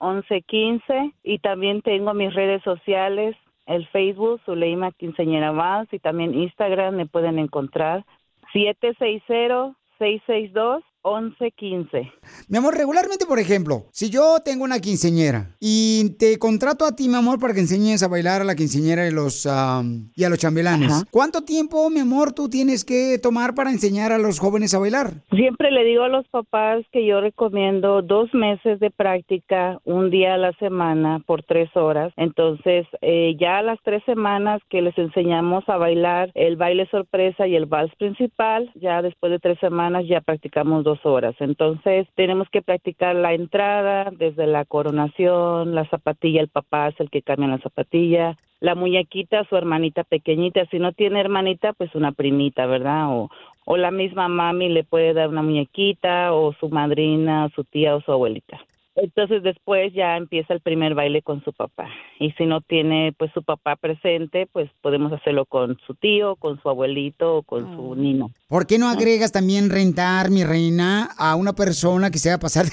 760-662-1115 y también tengo mis redes sociales, el Facebook, Zuleima Quinceñera Vals y también Instagram me pueden encontrar 760-662-1115. Mi amor, regularmente, por ejemplo, si yo tengo una quinceñera y te contrato a ti, mi amor, para que enseñes a bailar a la quinceñera y, los, am, y a los chambelanes, ¿cuánto tiempo, mi amor, tú tienes que tomar para enseñar a los jóvenes a bailar? Siempre le digo a los papás que yo recomiendo dos meses de práctica, un día a la semana por tres horas. Entonces, eh, ya a las tres semanas que les enseñamos a bailar el baile sorpresa y el vals principal, ya después de tres semanas ya practicamos dos horas. Entonces, tenemos que practicar la entrada, desde la coronación, la zapatilla, el papá es el que cambia la zapatilla, la muñequita, su hermanita pequeñita. Si no tiene hermanita, pues una primita, ¿verdad? O, o la misma mami le puede dar una muñequita, o su madrina, su tía o su abuelita. Entonces después ya empieza el primer baile con su papá. Y si no tiene pues su papá presente, pues podemos hacerlo con su tío, con su abuelito o con su nino. ¿Por qué no agregas también rentar, mi reina, a una persona que se va a pasar de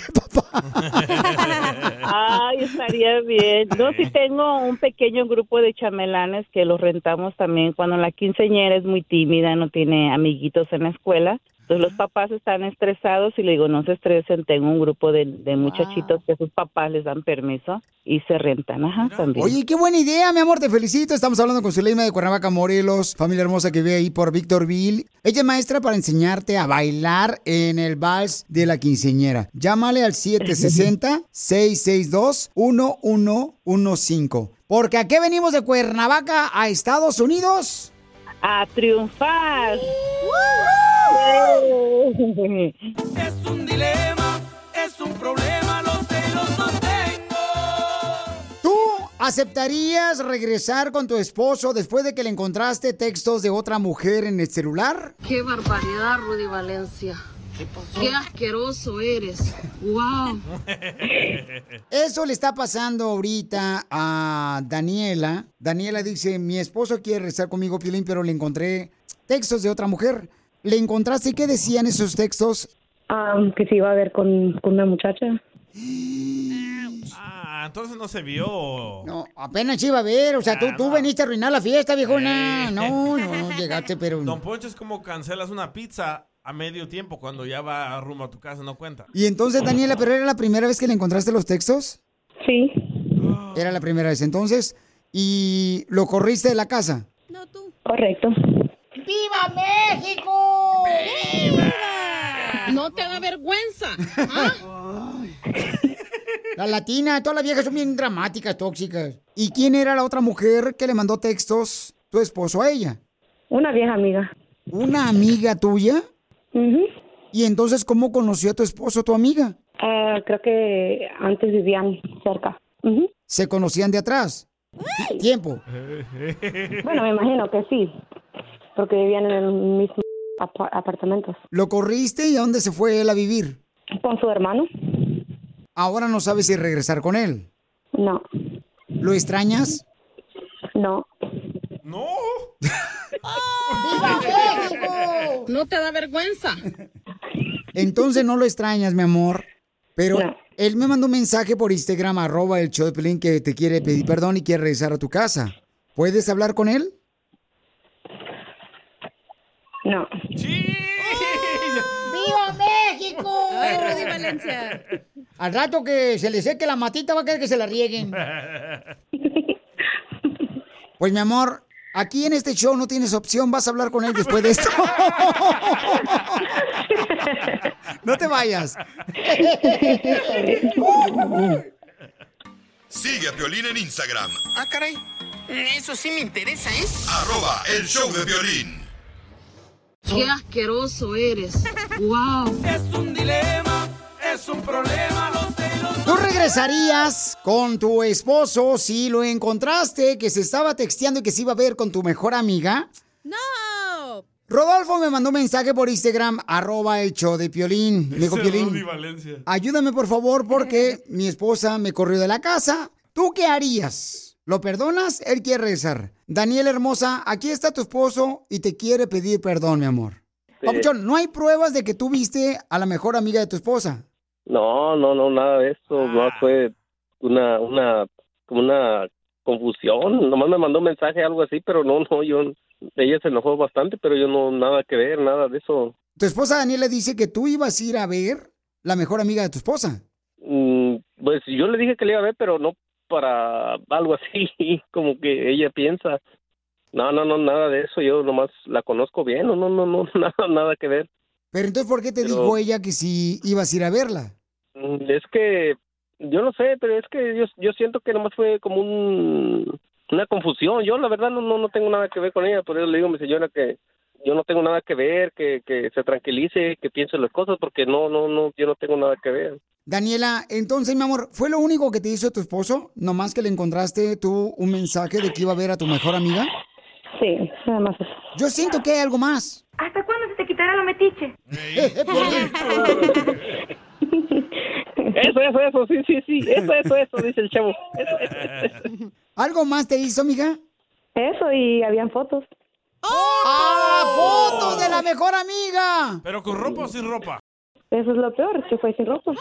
Ay, estaría bien. No, sí tengo un pequeño grupo de chamelanes que los rentamos también cuando la quinceñera es muy tímida, no tiene amiguitos en la escuela. Entonces los papás están estresados y le digo, no se estresen, tengo un grupo de, de muchachitos que sus papás les dan permiso y se rentan, ajá, también. Oye, qué buena idea, mi amor, te felicito. Estamos hablando con Zuleima de Cuernavaca, Morelos, familia hermosa que vive ahí por Victorville. Ella es maestra para enseñarte a bailar en el vals de la quinceñera. Llámale al 1115. Porque aquí venimos de Cuernavaca a Estados Unidos. A triunfar. Es un dilema, es un problema, los celos los tengo. ¿Tú aceptarías regresar con tu esposo después de que le encontraste textos de otra mujer en el celular? Qué barbaridad, Rudy Valencia. Qué asqueroso eres. Wow. Eso le está pasando ahorita a Daniela. Daniela dice, mi esposo quiere regresar conmigo, Piolín, pero le encontré textos de otra mujer. ¿Le encontraste? ¿Qué decían esos textos? Ah, que se iba a ver con, con una muchacha. Ah, entonces no se vio. No, apenas iba a ver. O sea, tú, tú veniste a arruinar la fiesta, viejona. No, no, no llegaste, pero... Don Poncho es como cancelas una pizza a medio tiempo cuando ya va rumbo a tu casa, no cuenta. Y entonces, Daniela, ¿pero era la primera vez que le encontraste los textos? Sí. Era la primera vez. Entonces, ¿y lo corriste de la casa? Correcto. ¡Viva México! No te da vergüenza. La latina, todas las viejas son bien dramáticas, tóxicas. ¿Y quién era la otra mujer que le mandó textos tu esposo a ella? Una vieja amiga. ¿Una amiga tuya? ¿Y entonces cómo conoció a tu esposo tu amiga? Ah, creo que antes vivían cerca. ¿Se conocían de atrás? Tiempo. Bueno, me imagino que sí, porque vivían en el mismo apa- apartamento. ¿Lo corriste y a dónde se fue él a vivir? Con su hermano. Ahora no sabes si regresar con él. No. ¿Lo extrañas? No. No. No te da vergüenza. Entonces no lo extrañas, mi amor. Pero No. él me mandó un mensaje por Instagram, arroba el show de Pelín, que te quiere pedir perdón y quiere regresar a tu casa. ¿Puedes hablar con él? No. ¡Viva México! Ay, Rudy Valencia. Al rato que se le seque la matita va a querer que se la rieguen. Pues mi amor, aquí en este show no tienes opción, vas a hablar con él después de esto. No te vayas. Sigue a Piolín en Instagram, Ah, caray. Eso sí me interesa, ¿eh? arroba el show de violín. Qué asqueroso eres. Wow. Es un dilema, es un problema, ¿Tú regresarías con tu esposo si lo encontraste que se estaba texteando y que se iba a ver con tu mejor amiga? ¡No! Rodolfo me mandó un mensaje por Instagram, arroba el show de Piolín. Me dijo, Piolín, ayúdame por favor porque mi esposa me corrió de la casa. ¿Tú qué harías? ¿Lo perdonas? Él quiere regresar. Daniela hermosa, aquí está tu esposo y te quiere pedir perdón, mi amor. Papuchón, no hay pruebas de que tú viste a la mejor amiga de tu esposa. No, no, no, nada de eso. No fue una, una, como una confusión. Nomás me mandó un mensaje, algo así, pero no, no, yo, ella se enojó bastante, pero yo no, nada que ver, nada de eso. Tu esposa Daniela dice que tú ibas a ir a ver la mejor amiga de tu esposa. Mm, pues yo le dije que le iba a ver, pero no para algo así, como que ella piensa. No, no, no, nada de eso. Yo nomás la conozco bien, no, no, no, no, nada, nada que ver. Pero entonces, ¿por qué te Pero- dijo ella que si ibas a ir a verla? Mm, Es que yo no sé, pero es que yo, yo siento que nomás fue como un, una confusión. Yo la verdad no, no, no tengo nada que ver con ella, por eso le digo a mi señora que yo no tengo nada que ver, que, que se tranquilice, que piense las cosas, porque no, no, no, yo no tengo nada que ver. Daniela, entonces, mi amor, ¿fue lo único que te hizo tu esposo? ¿Nomás que le encontraste tú un mensaje de que iba a ver a tu mejor amiga? Sí, nada más eso. Yo siento que hay algo más. ¿Hasta cuándo se te quitará lo metiche? Eso, eso, eso, sí, sí, sí, eso, eso, eso, dice el chavo. Eso, eso, eso. ¿Algo más te hizo, amiga? Eso, y habían fotos. ¡Ah! ¡Fotos de la mejor amiga! ¿Pero con ropa o sin ropa? Eso es lo peor, que fue sin ropa.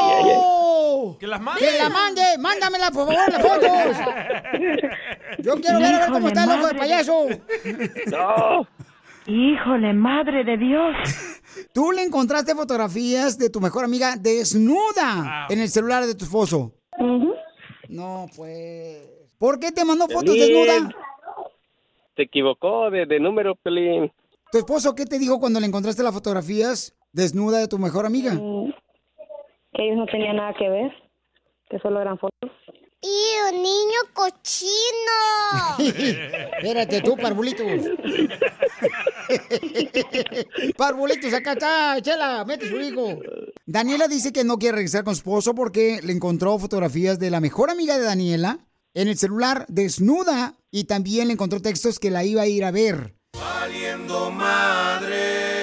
¡Oh! ¡Que las mande! ¡Que la mande! ¡Mándamela, por favor, las fotos! Yo quiero ver a ver cómo está el ojo de payaso. No. Híjole, madre de Dios. Tú le encontraste fotografías de tu mejor amiga desnuda en el celular de tu esposo. No, pues. ¿Por qué te mandó fotos Pelín. desnuda? Se equivocó de, de número, Pelín. ¿Tu esposo qué te dijo cuando le encontraste las fotografías desnuda de tu mejor amiga? Que ellos no tenían nada que ver. Que solo eran fotos. ¡Y un niño cochino! Espérate tú, parvulitos. parvulitos, acá está, chela, mete su hijo. Daniela dice que no quiere regresar con su esposo porque le encontró fotografías de la mejor amiga de Daniela en el celular desnuda y también le encontró textos que la iba a ir a ver. Madre.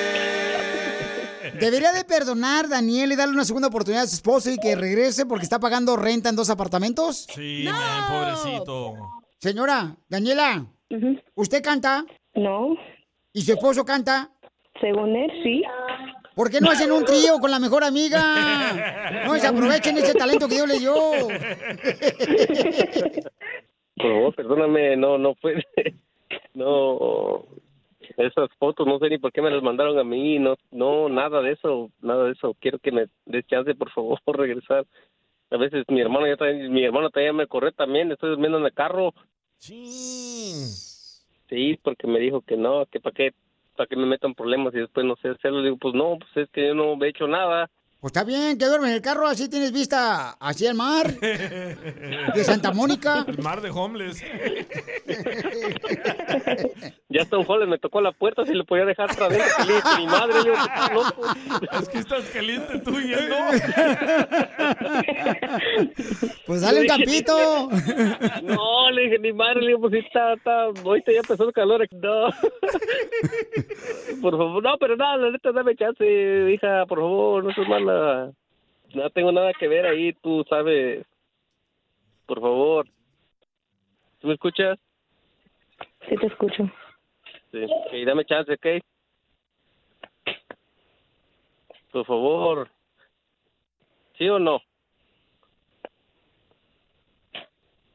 Debería de perdonar Daniel y darle una segunda oportunidad a su esposo y que regrese porque está pagando renta en dos apartamentos. Sí, man, pobrecito. Señora, Daniela, ¿usted canta? No. ¿Y su esposo canta? Según él, sí. ¿Por qué no hacen un trío con la mejor amiga? No se aprovechen ese talento que Dios le dio. Por favor, perdóname, no, no fue. No. Esas fotos, no sé ni por qué me las mandaron a mí, no, no, nada de eso, nada de eso. Quiero que me des chance, por favor, regresar. A veces mi hermano ya también, mi hermano también me corre también, estoy durmiendo en el carro. Sí, porque me dijo que no, que para qué, para que me metan problemas y después no sé hacerlo. Digo, pues no, pues es que yo no he hecho nada. Pues está bien, que duermes en el carro, así tienes vista hacia el mar. De Santa Mónica. El mar de homeless. Ya hasta un joven me tocó la puerta si le podía dejar otra vez. Y le dije, mi madre, yo, no, Es que estás caliente tú y él no. Pues dale un campito. No, le dije, mi madre, le digo, pues sí, está, está, ahorita ya empezó el calor. No. Por favor, no, pero nada, la neta, dame chance, hija, por favor, no seas mala. No tengo nada que ver ahí, tú sabes. Por favor. ¿Tú me escuchas? Sí, te escucho. Sí, dame chance, ¿ok? Por favor. ¿Sí o no?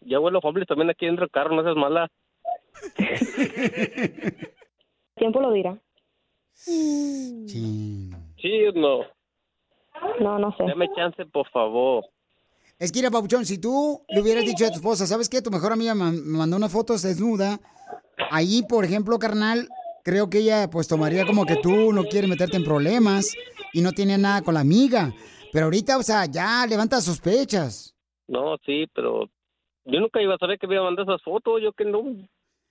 Ya vuelo homeless también aquí dentro del carro, no seas mala. Tiempo lo dirá. Sí. ¿Sí o no? No, no sé. Dame chance, por favor. Es que, mira, Papuchón, si tú le hubieras dicho a tu esposa, ¿sabes qué? Tu mejor amiga me me mandó una foto desnuda. Ahí, por ejemplo, carnal, creo que ella pues tomaría como que tú no quieres meterte en problemas y no tiene nada con la amiga. Pero ahorita, o sea, ya levanta sospechas. No, sí, pero yo nunca iba a saber que me iba a mandar esas fotos, yo que no.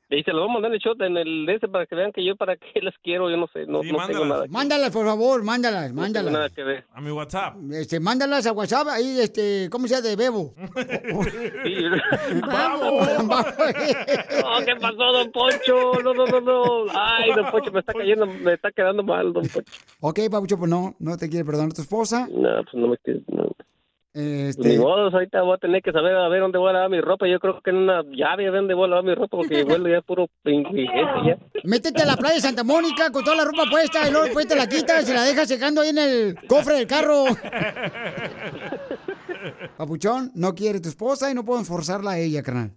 Y se las voy a mandar en el shot en el de ese para que vean que yo para qué las quiero, yo no sé, no, no tengo nada. Mándalas, por favor, mándalas, No tengo nada mándalas. que ver. A mi WhatsApp. Este, mándalas a WhatsApp, ahí, este, ¿cómo se llama? De Bebo. ¡Vamos! No, ¿qué pasó, don Poncho? No, no, no, no. Ay, don Poncho, me está cayendo, me está quedando mal, don Poncho. Ok, Papucho, pues no, no te quiere perdonar tu esposa. No, pues no me quiere. no. Este, Ni modo, ahorita voy a tener que saber a ver dónde voy a lavar mi ropa. Yo creo que en una llave a ver dónde voy a lavar mi ropa porque vuelo ya es puro ingente ya. Métete a la playa de Santa Mónica con toda la ropa puesta y luego después te la quitas y la dejas secando ahí en el cofre del carro. Papuchón, no quiere tu esposa y no puedo forzarla a ella, carnal.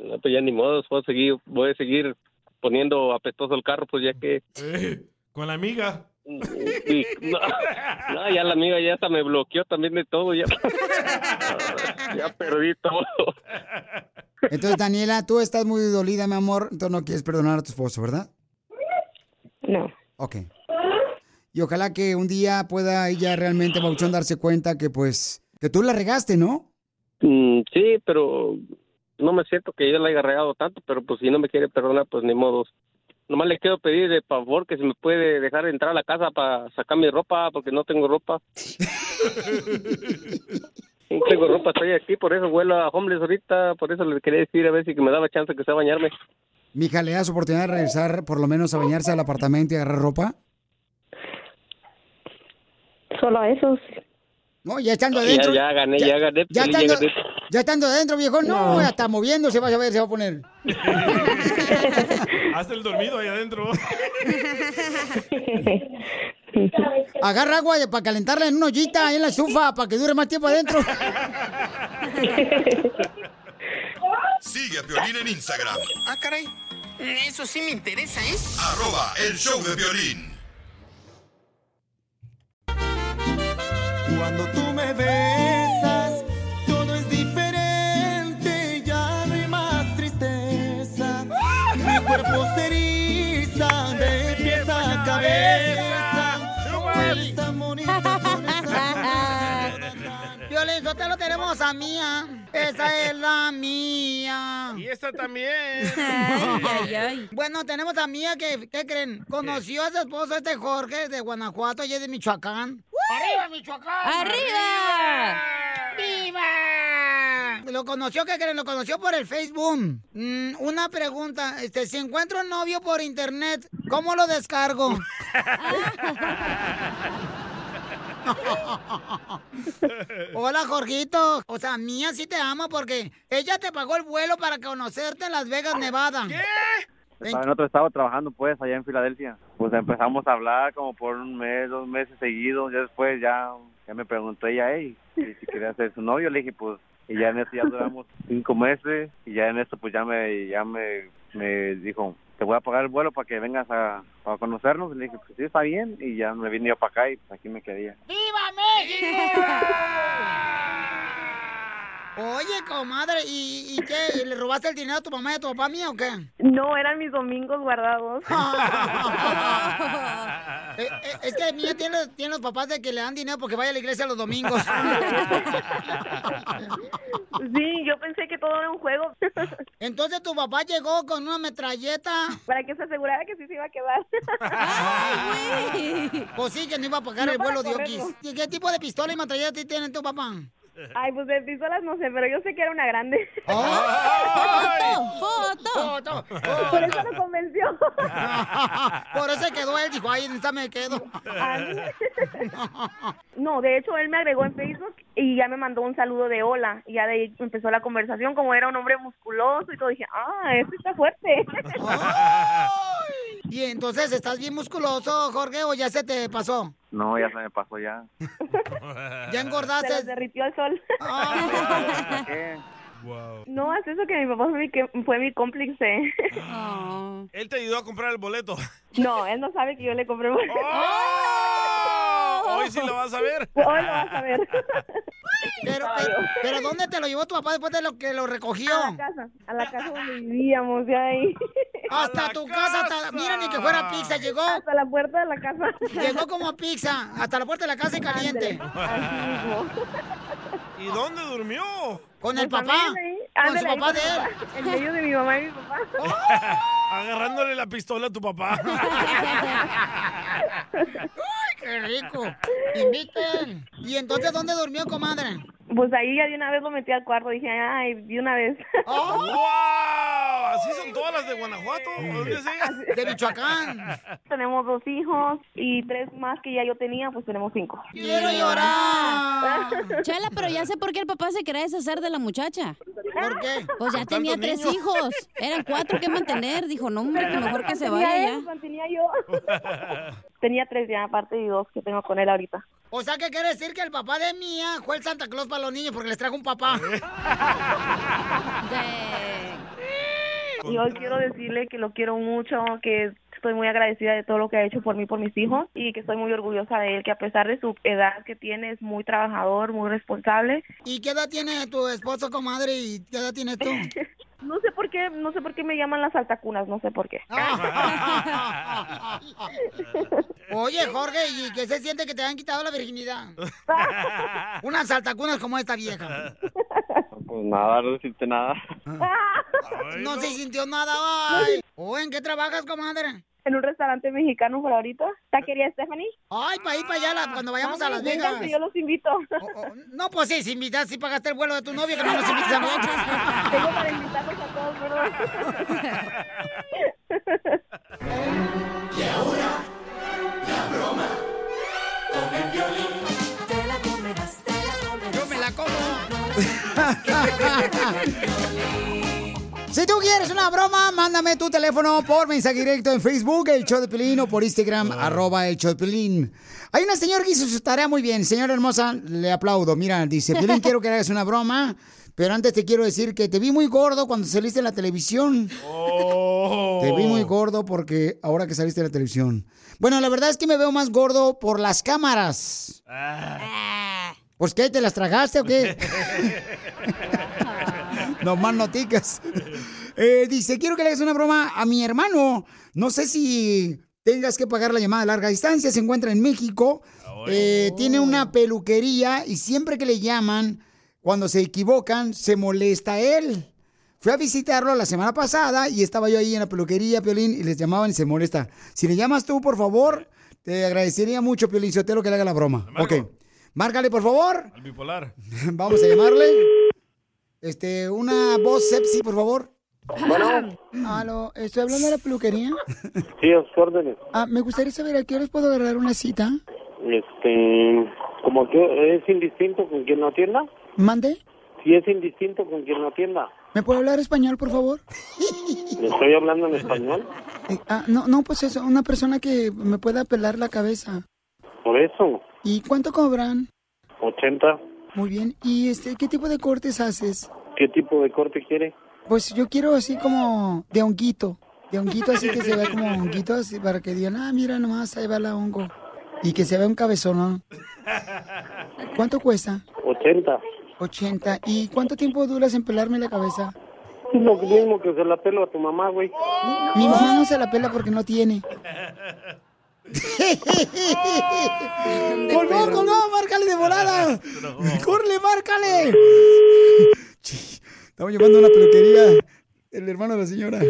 No, pues ya ni modo, voy a seguir, voy a seguir poniendo apestoso el carro, pues ya que... Eh, con la amiga. No, no, ya la amiga ya hasta me bloqueó también de todo, ya, ya perdí todo. Entonces, Daniela, tú estás muy dolida, mi amor, entonces no quieres perdonar a tu esposo, ¿verdad? No. Ok. Y ojalá que un día pueda ella realmente, Papuchón, darse cuenta que pues, que tú la regaste, ¿no? Mm, sí, pero no me siento que yo la haya regado tanto, pero pues si no me quiere perdonar, pues ni modo. Nomás le quiero pedir de favor que si me puede dejar entrar a la casa para sacar mi ropa, porque no tengo ropa. no tengo ropa, estoy aquí, por eso vuelo a homeless ahorita, por eso le quería decir a ver si que me daba chance que sea bañarme. Mija, ¿le das oportunidad de regresar por lo menos a bañarse al apartamento y agarrar ropa? Solo a esos. No, ya estando Ya, adentro. ya gané, ya, gané. Ya Piolín, estando, gané. ya estando adentro, viejo, no, No. hasta moviéndose, vas a ver, se va a poner. Hasta el dormido ahí adentro. Agarra agua para calentarla en una ollita ahí en la estufa para que dure más tiempo adentro. Sigue a Piolín en Instagram, Ah, caray. Eso sí me interesa, ¿eh? arroba el show de violín. Cuando tú me besas, Sotelo, lo tenemos a Mía. Esa es la mía. Y esta también. Bueno, tenemos a Mía que, ¿qué creen? Conoció a su esposo este Jorge de Guanajuato y es de Michoacán. ¡Arriba, Michoacán! ¡Arriba! ¡Viva! Lo conoció, ¿qué creen? Lo conoció por el Facebook. Mm, una pregunta, este, si encuentro un novio por internet, ¿cómo lo descargo? Hola, Jorgito. O sea, Mía sí te ama porque ella te pagó el vuelo para conocerte en Las Vegas, Nevada. ¿Qué? Estaba en otro estado trabajando, pues, allá en Filadelfia. Pues empezamos a hablar como por un mes, dos meses seguidos. Ya después ya, ya me preguntó ella, hey, si si quería ser su novio. Le dije, pues, y ya en eso ya duramos cinco meses. Y ya en eso, pues, ya me, ya me, me dijo, te voy a pagar el vuelo para que vengas a, a conocernos. Y le dije, pues, sí, está bien. Y ya me vine yo para acá y pues, aquí me quedé. ¡Viva México! Oye, comadre, ¿y, y qué? ¿Le robaste el dinero a tu mamá y a tu papá mío o qué? No, eran mis domingos guardados. Eh, eh, es que Mía tiene, tiene los papás de que le dan dinero porque vaya a la iglesia los domingos. Sí, yo pensé que todo era un juego. Entonces tu papá llegó con una metralleta. Para que se asegurara que sí se iba a quedar. Pues sí, que no iba a pagar No el vuelo de. Oquis. ¿Y qué tipo de pistola y metralleta tiene tu papá? Ay, pues de pistolas no sé, pero yo sé que era una grande. ¡Foto! ¡Foto! Por eso lo convenció. Por eso quedó él, dijo, ahí está me quedo. No, de hecho él me agregó en Facebook y ya me mandó un saludo de hola. Y ya de ahí empezó la conversación, como era un hombre musculoso y todo, dije, ah, este está fuerte. Y entonces, ¿estás bien musculoso, Jorge, o ya se te pasó? No, ya se me pasó ya. ¿Ya engordaste? Se les derritió el sol. ¿Qué? No, es eso que mi papá fue mi, que- fue mi cómplice. Él te ayudó a comprar el boleto. No, él no sabe que yo le compré. Hoy sí lo vas a ver. Hoy lo vas a ver. Pero, pero, pero ¿dónde te lo llevó tu papá después de lo que lo recogió? A la casa, a la casa donde vivíamos, de ahí. Hasta tu casa, hasta, mira ni que fuera pizza, llegó. Hasta la puerta de la casa. Llegó como pizza, hasta la puerta de la casa y caliente. ¿Y dónde durmió? Con el Pues papá. Con su papá de él. En medio de mi mamá y mi papá. Agarrándole la pistola a tu papá. ¡Ay, qué rico! Inviten. ¿Y entonces dónde durmió, comadre? Pues ahí ya de una vez lo metí al cuarto. Dije, ay, de una vez. ¡Oh! ¡Wow! ¿Así son todas las de Guanajuato? ¿Dónde es ella? De Michoacán. Tenemos dos hijos y tres más que ya yo tenía, pues tenemos cinco. ¡Quiero llorar! Chela, pero ya sé por qué el papá se quería deshacer de la muchacha. ¿Por qué? Pues ya tenía tres niños. hijos. Eran cuatro que mantener. Dijo, no, hombre, que mejor que se vaya él, ya. mantenía yo. Tenía tres ya, aparte de dos que tengo con él ahorita. O sea, ¿qué quiere decir que el papá de Mía fue el Santa Claus para los niños porque les trajo un papá? Y hoy quiero decirle que lo quiero mucho, que estoy muy agradecida de todo lo que ha hecho por mí, por mis hijos, y que estoy muy orgullosa de él, que a pesar de su edad que tiene, es muy trabajador, muy responsable. ¿Y qué edad tiene tu esposo, comadre? ¿Y qué edad tienes tú? No sé por qué, no sé por qué me llaman las altacunas, no sé por qué. Oye, Jorge, ¿y qué se siente que te han quitado la virginidad? Unas saltacunas como esta vieja. Pues nada, no siente nada. No se sintió nada, ay. ¿O en qué trabajas, comadre? En un restaurante mexicano por ahorita. ¿Taquería Stephanie? Ay, para ir para allá la- cuando vayamos a Las Vegas. Yo los invito. No, pues sí, si invitas, si pagaste el vuelo de tu novia, que no nos invites a nosotros. Tengo para invitarlos a todos, ¿verdad? Y ahora, la broma con el violín. Te la comerás, te la comerás. Yo me la como. Si tú quieres una broma, mándame tu teléfono por mensaje directo en Facebook, el show de Pelín, o por Instagram, arroba el show de Pelín. Hay una señora que hizo su tarea muy bien. Señora hermosa, le aplaudo. Mira, dice, Pelín, quiero que hagas una broma, pero antes te quiero decir que te vi muy gordo cuando saliste en la televisión. Te vi muy gordo porque ahora que saliste de la televisión. Bueno, la verdad es que me veo más gordo por las cámaras. ¿Pues qué? ¿Te las tragaste o qué? no más noticas. Eh, dice, quiero que le hagas una broma a mi hermano. No sé si tengas que pagar la llamada a larga distancia. Se encuentra en México. Eh, tiene una peluquería y siempre que le llaman, cuando se equivocan, se molesta él. Fui a visitarlo la semana pasada y estaba yo ahí en la peluquería, Piolín, y les llamaban y se molesta. Si le llamas tú, por favor, te agradecería mucho, Piolín Sotelo, que le haga la broma. Ok. Márcale, por favor. Al bipolar. Vamos a llamarle. Este, una voz sepsi, por favor. Bueno. Aló, ¿estoy hablando de la peluquería? Sí, a sus órdenes. Ah, me gustaría saber a qué horas puedo agarrar una cita. Este, como que es indistinto con quien lo atienda. ¿Mande? Si es indistinto con quien lo atienda. ¿Me puede hablar español, por favor? ¿Le estoy hablando en español? Eh, ah, no, no, pues eso, una persona que me pueda pelar la cabeza. Por eso, ¿Y cuánto cobran? 80. Muy bien. ¿Y este, qué tipo de cortes haces? ¿Qué tipo de corte quiere? Pues yo quiero así como de honguito. De honguito así que se vea como honguito, así para que digan, ah, mira nomás, ahí va la hongo. Y que se vea un cabezón, ¿no? ¿Cuánto cuesta? 80. 80. ¿Y cuánto tiempo duras en pelarme la cabeza? Es lo mismo que se la pelo a tu mamá, güey. Mi mamá no se la pela porque no tiene. ¡Colgó, colgó! ¡Márcale de volada! ¡Corre, márcale! Estamos llevando a la peluquería. El hermano de la señora.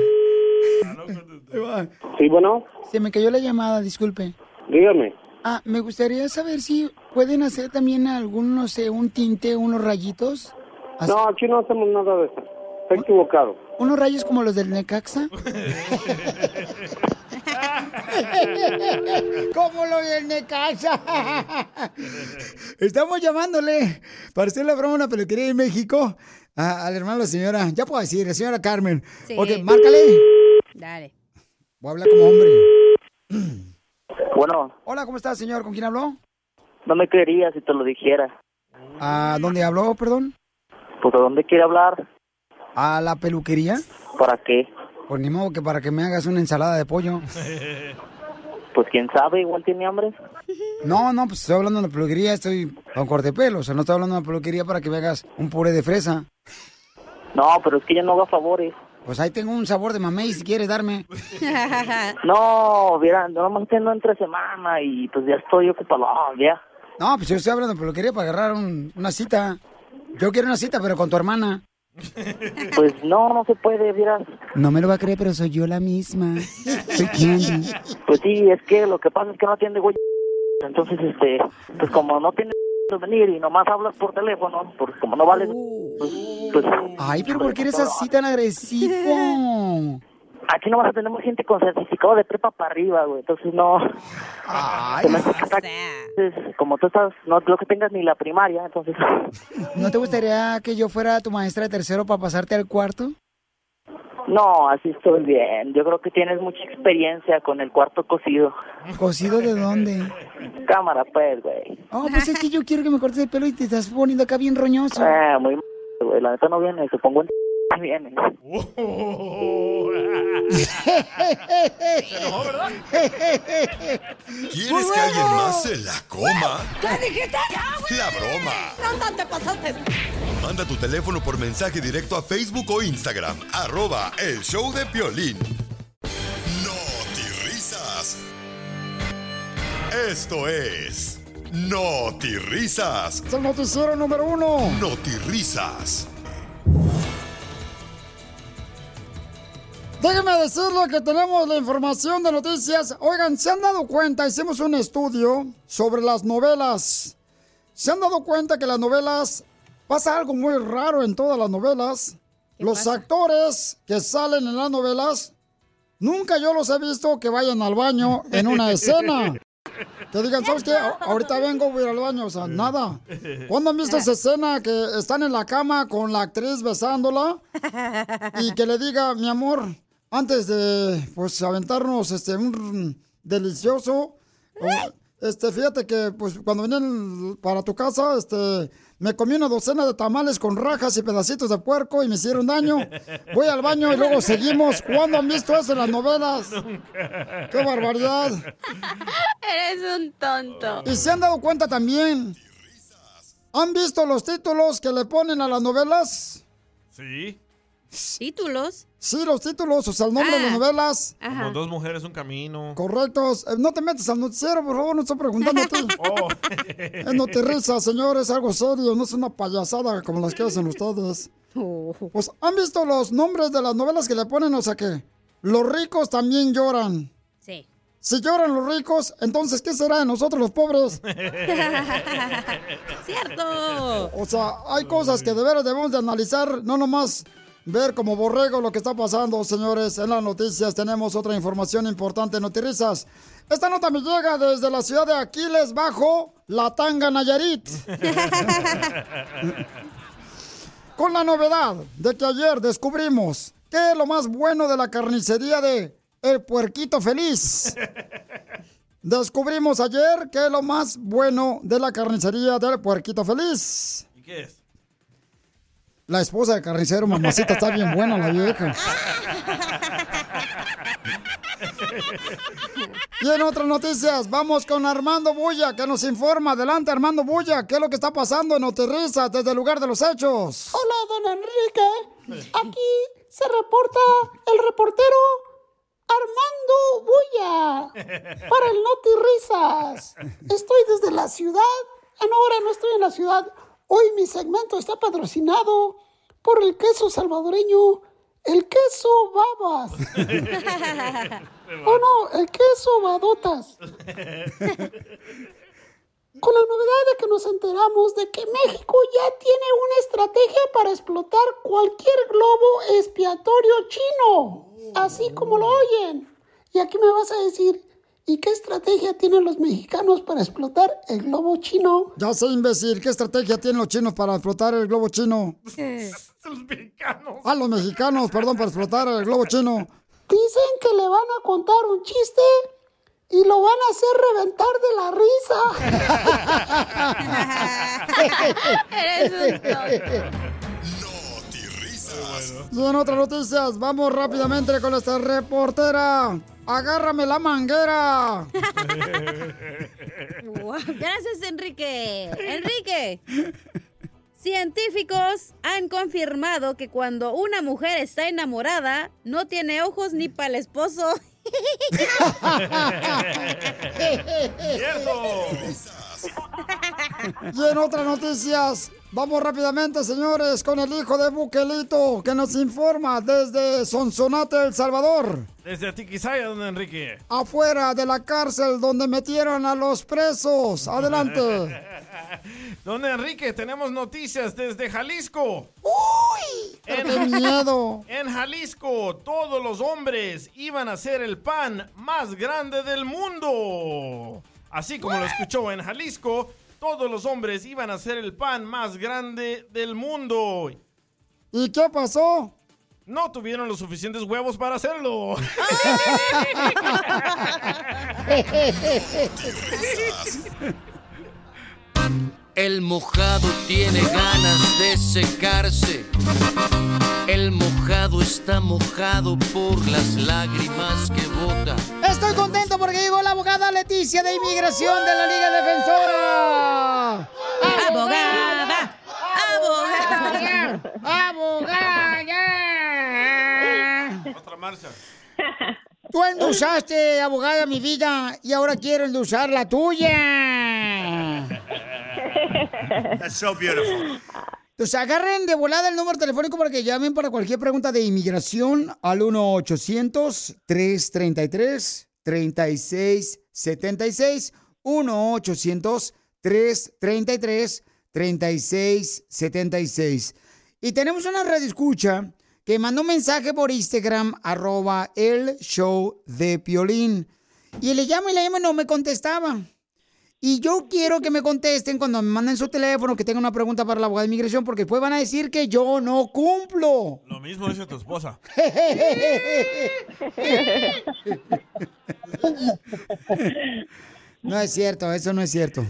Va. Sí, bueno, Se me cayó la llamada, disculpe. dígame. Ah, me gustaría saber si pueden hacer también algún, no sé, un tinte, unos rayitos. No, aquí no hacemos nada de eso. Está equivocado. Unos rayos como los del Necaxa. como los del Necaxa. Estamos llamándole para hacer la broma a una peluquería en México a- al hermano de la señora. Ya puedo decir, la señora Carmen. Sí. Ok, márcale. Dale. Voy a hablar como hombre. Bueno, Hola, ¿cómo está, señor? ¿Con quién habló? no me creería si te lo dijera. ¿A dónde habló, perdón? Pues, ¿a dónde quiere hablar? ¿A la peluquería? ¿Para qué? Pues ni modo que para que me hagas una ensalada de pollo. Pues, quién sabe, igual tiene hambre. No, no, pues estoy hablando de la peluquería, estoy con corte pelo. O sea, no estoy hablando de la peluquería para que me hagas un puré de fresa. No, pero es que yo no hago favores. Pues ahí tengo un sabor de mamey si quieres darme. No, mira, nomás tengo entre semana y pues ya estoy ocupado, ya. No, pues yo estoy hablando de peluquería para agarrar un- una cita. Yo quiero una cita, pero con tu hermana. Pues no, no se puede, mira. No me lo va a creer, pero soy yo la misma. Soy Candy. Pues sí, es que lo que pasa es que no atiende güey. Entonces, este, pues como no tiene venir y nomás hablas por teléfono, pues como no vale, pues, pues Ay, pero ¿por qué eres así tan agresivo? Aquí nomás tenemos gente con certificado de prepa para arriba, güey. Entonces no. Ay, Se entonces, como tú estás, no creo que tengas ni la primaria, entonces. ¿No te gustaría que yo fuera tu maestra de tercero para pasarte al cuarto? No, así estoy bien. Yo creo que tienes mucha experiencia con el cuarto cocido. ¿Cocido de dónde? Cámara, pues, güey. Oh, pues es que yo quiero que me cortes el pelo y te estás poniendo acá bien roñoso. Eh, muy güey. La neta no viene, supongo en viene. ¿Quieres que alguien más se la coma? ¿Qué dijiste? La broma. No, te pasaste. Manda tu teléfono por mensaje directo a Facebook o Instagram. Arroba el show de Piolín. No risas. Esto es No risas. Es el noticiero número uno. No Déjenme decirle que tenemos la información de noticias. Oigan, ¿se han dado cuenta? Hicimos un estudio sobre las novelas. ¿Se han dado cuenta que las novelas pasa algo muy raro en todas las novelas? Los actores que salen en las novelas, nunca yo los he visto que vayan al baño en una escena. Que digan, ¿sabes qué? Ahorita vengo, voy a ir al baño. O sea, nada. ¿Cuándo han visto esa escena que están en la cama con la actriz besándola? y que le diga, mi amor, antes de pues aventarnos este un delicioso, este fíjate que pues cuando venían para tu casa, este me comí una docena de tamales con rajas y pedacitos de puerco y me hicieron daño. Voy al baño y luego seguimos. ¿Cuándo han visto eso en las novelas? ¡Qué barbaridad! Eres un tonto. Y se han dado cuenta también. ¿Han visto los títulos que le ponen a las novelas? Sí. ¿Títulos? Sí, los títulos, o sea, el nombre de las Ah. novelas. Como dos mujeres, un camino. Correctos. Eh, No te metas al noticiero, por favor, no estoy preguntando a ti. Oh. Es no te risa, señor, es algo serio, no es una payasada como las que hacen ustedes. Pues, ¿han visto los nombres de las novelas que le ponen? O sea que los ricos también lloran. Sí. Si lloran los ricos, entonces, ¿qué será de nosotros los pobres? ¡Cierto! O sea, hay cosas que de veras debemos de analizar, no nomás ver como borrego lo que está pasando, señores. En las noticias tenemos otra información importante, Notirizas. Esta nota me llega desde la ciudad de Aquiles, bajo la Tanga Nayarit. Con la novedad de que ayer descubrimos que es lo más bueno de la carnicería de El Puerquito Feliz. Descubrimos ayer que es lo más bueno de la carnicería del Puerquito Feliz. ¿Y qué es? La esposa del carnicero, mamacita, está bien buena la vieja. Y en otras noticias, vamos con Armando Bulla, que nos informa. Adelante, Armando Bulla, ¿qué es lo que está pasando en Oterriza desde el lugar de los hechos? Hola, don Enrique. Aquí se reporta el reportero Armando Bulla para el Noti Risas. Estoy desde la ciudad. Ah, ahora no estoy en la ciudad. Hoy mi segmento está patrocinado por el queso salvadoreño, el queso babas. Oh no, el queso badotas. Con la novedad de que nos enteramos de que México ya tiene una estrategia para explotar cualquier globo expiatorio chino, así como lo oyen. Y aquí me vas a decir, ¿y qué estrategia tienen los mexicanos para explotar el globo chino? Ya sé, imbécil, ¿qué estrategia tienen los chinos para explotar el globo chino? Los mexicanos. Ah, los mexicanos, perdón, para explotar el globo chino. Dicen que le van a contar un chiste y lo van a hacer reventar de la risa. Y en otras noticias, vamos rápidamente con esta reportera. Agárrame la manguera. Gracias, Enrique. Enrique. Científicos han confirmado que cuando una mujer está enamorada, no tiene ojos ni para el esposo. Y en otras noticias, vamos rápidamente, señores, con el hijo de Buquelito, que nos informa desde Sonsonate, El Salvador. Desde Atiquizaya, don Enrique. Afuera de la cárcel donde metieron a los presos. Adelante. Don Enrique, tenemos noticias desde Jalisco. ¡Uy! En, ¡Qué miedo! En Jalisco, todos los hombres iban a ser el pan más grande del mundo. Así como lo escuchó en Jalisco, todos los hombres iban a ser el pan más grande del mundo. ¿Y qué pasó? No tuvieron los suficientes huevos para hacerlo. El mojado tiene ganas de secarse. El mojado está mojado por las lágrimas que bota. Estoy contento porque llegó la abogada Leticia de Inmigración de la Liga Defensora. ¡Abogada! ¡Abogada! ¡Abogada! Otra marcha. Tú endulzaste, abogada, mi vida, y ahora quiero endulzar la tuya. That's so beautiful. Pues agarren de volada el número telefónico para que llamen para cualquier pregunta de inmigración al 1-800-333-3676. 1-800-333-3676. Y tenemos una red escucha que mandó un mensaje por Instagram, arroba el show de Piolín. Y le llamo y le llamo no me contestaba. Y yo quiero que me contesten cuando me manden su teléfono que tenga una pregunta para la abogada de inmigración, porque después van a decir que yo no cumplo. Lo mismo dice tu esposa. No es cierto, eso no es cierto.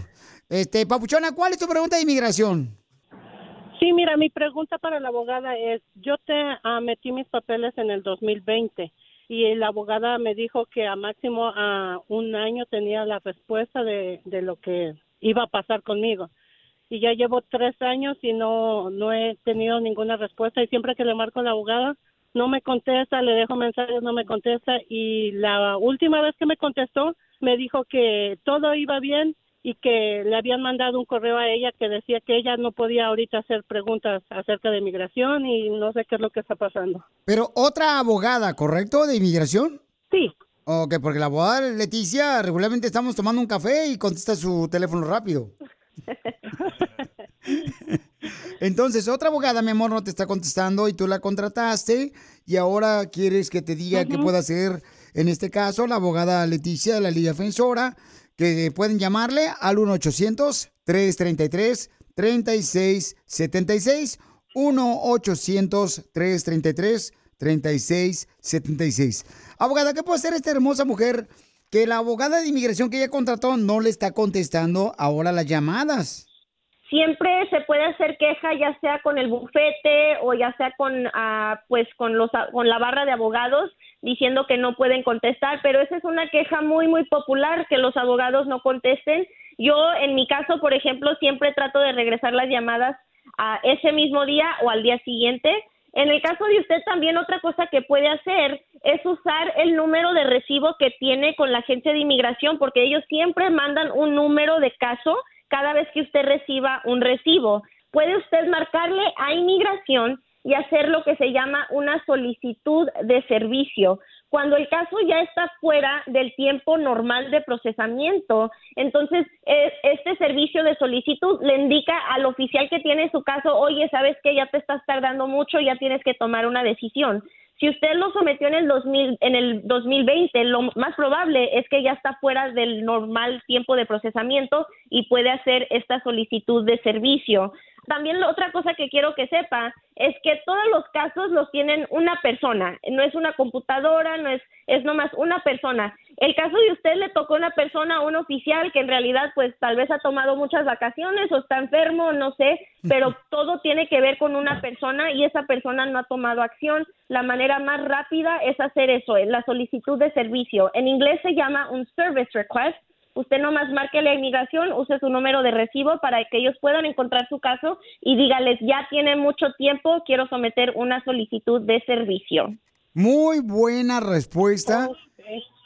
Este, Papuchona, ¿cuál es tu pregunta de inmigración? Sí, mira, mi pregunta para la abogada es, yo te ah, metí mis papeles en el 2020 y la abogada me dijo que a máximo a un año tenía la respuesta de, de lo que iba a pasar conmigo. y ya llevo tres años y no, no he tenido ninguna respuesta y siempre que le marco la abogada no me contesta, le dejo mensajes, no me contesta y la última vez que me contestó me dijo que todo iba bien y que le habían mandado un correo a ella que decía que ella no podía ahorita hacer preguntas acerca de migración y no sé qué es lo que está pasando. Pero otra abogada, ¿correcto? ¿De inmigración? Sí. Ok, porque la abogada Leticia regularmente estamos tomando un café y contesta su teléfono rápido. Entonces, otra abogada, mi amor, no te está contestando y tú la contrataste y ahora quieres que te diga qué Ujú. puede hacer, en este caso, la abogada Leticia de la Liga Defensora, que pueden llamarle al 1-800-333-3676, 1-800-333-3676. Abogada, ¿qué puede hacer esta hermosa mujer que la abogada de inmigración que ella contrató no le está contestando ahora las llamadas? siempre se puede hacer queja ya sea con el bufete o ya sea con ah, pues con los con la barra de abogados diciendo que no pueden contestar pero esa es una queja muy muy popular que los abogados no contesten yo en mi caso por ejemplo siempre trato de regresar las llamadas a ese mismo día o al día siguiente en el caso de usted también otra cosa que puede hacer es usar el número de recibo que tiene con la agencia de inmigración porque ellos siempre mandan un número de caso cada vez que usted reciba un recibo. Puede usted marcarle a inmigración y hacer lo que se llama una solicitud de servicio. Cuando el caso ya está fuera del tiempo normal de procesamiento, entonces eh, este servicio de solicitud le indica al oficial que tiene su caso, oye, sabes que ya te estás tardando mucho, ya tienes que tomar una decisión. Si usted lo sometió en el 2000, en el 2020, lo más probable es que ya está fuera del normal tiempo de procesamiento y puede hacer esta solicitud de servicio. También la otra cosa que quiero que sepa es que todos los casos los tienen una persona, no es una computadora, no es es nomás una persona. El caso de usted le tocó una persona, un oficial que en realidad pues tal vez ha tomado muchas vacaciones o está enfermo, no sé, pero todo tiene que ver con una persona y esa persona no ha tomado acción. La manera más rápida es hacer eso, la solicitud de servicio. En inglés se llama un service request. Usted nomás marque la inmigración, use su número de recibo para que ellos puedan encontrar su caso y dígales, ya tiene mucho tiempo, quiero someter una solicitud de servicio. Muy buena respuesta.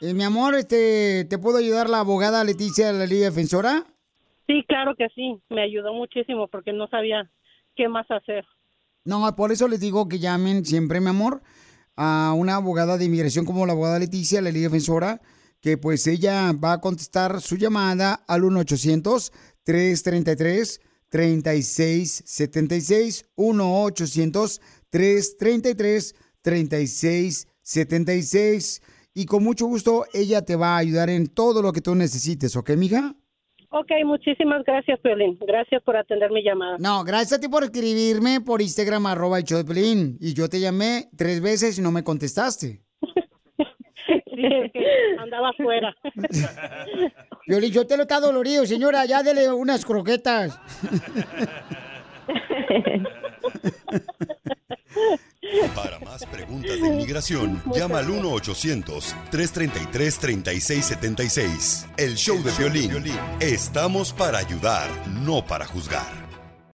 Eh, mi amor, este, ¿te puedo ayudar la abogada Leticia de la Liga Defensora? Sí, claro que sí, me ayudó muchísimo porque no sabía qué más hacer. No, por eso les digo que llamen siempre, mi amor, a una abogada de inmigración como la abogada Leticia, la Liga Defensora, que pues ella va a contestar su llamada al 1-800-333-3676, 1-800-333-3676. Y con mucho gusto ella te va a ayudar en todo lo que tú necesites, ¿ok, mija? Ok, muchísimas gracias, Piolín. Gracias por atender mi llamada. No, gracias a ti por escribirme por Instagram, arroba el show de Piolín. Y yo te llamé tres veces y no me contestaste. Andaba afuera. Piolín, yo te lo está dolorido, señora. Ya dele unas croquetas. Para más preguntas de inmigración, llama al 1-800-333-3676. El show de violín. Estamos para ayudar, no para juzgar.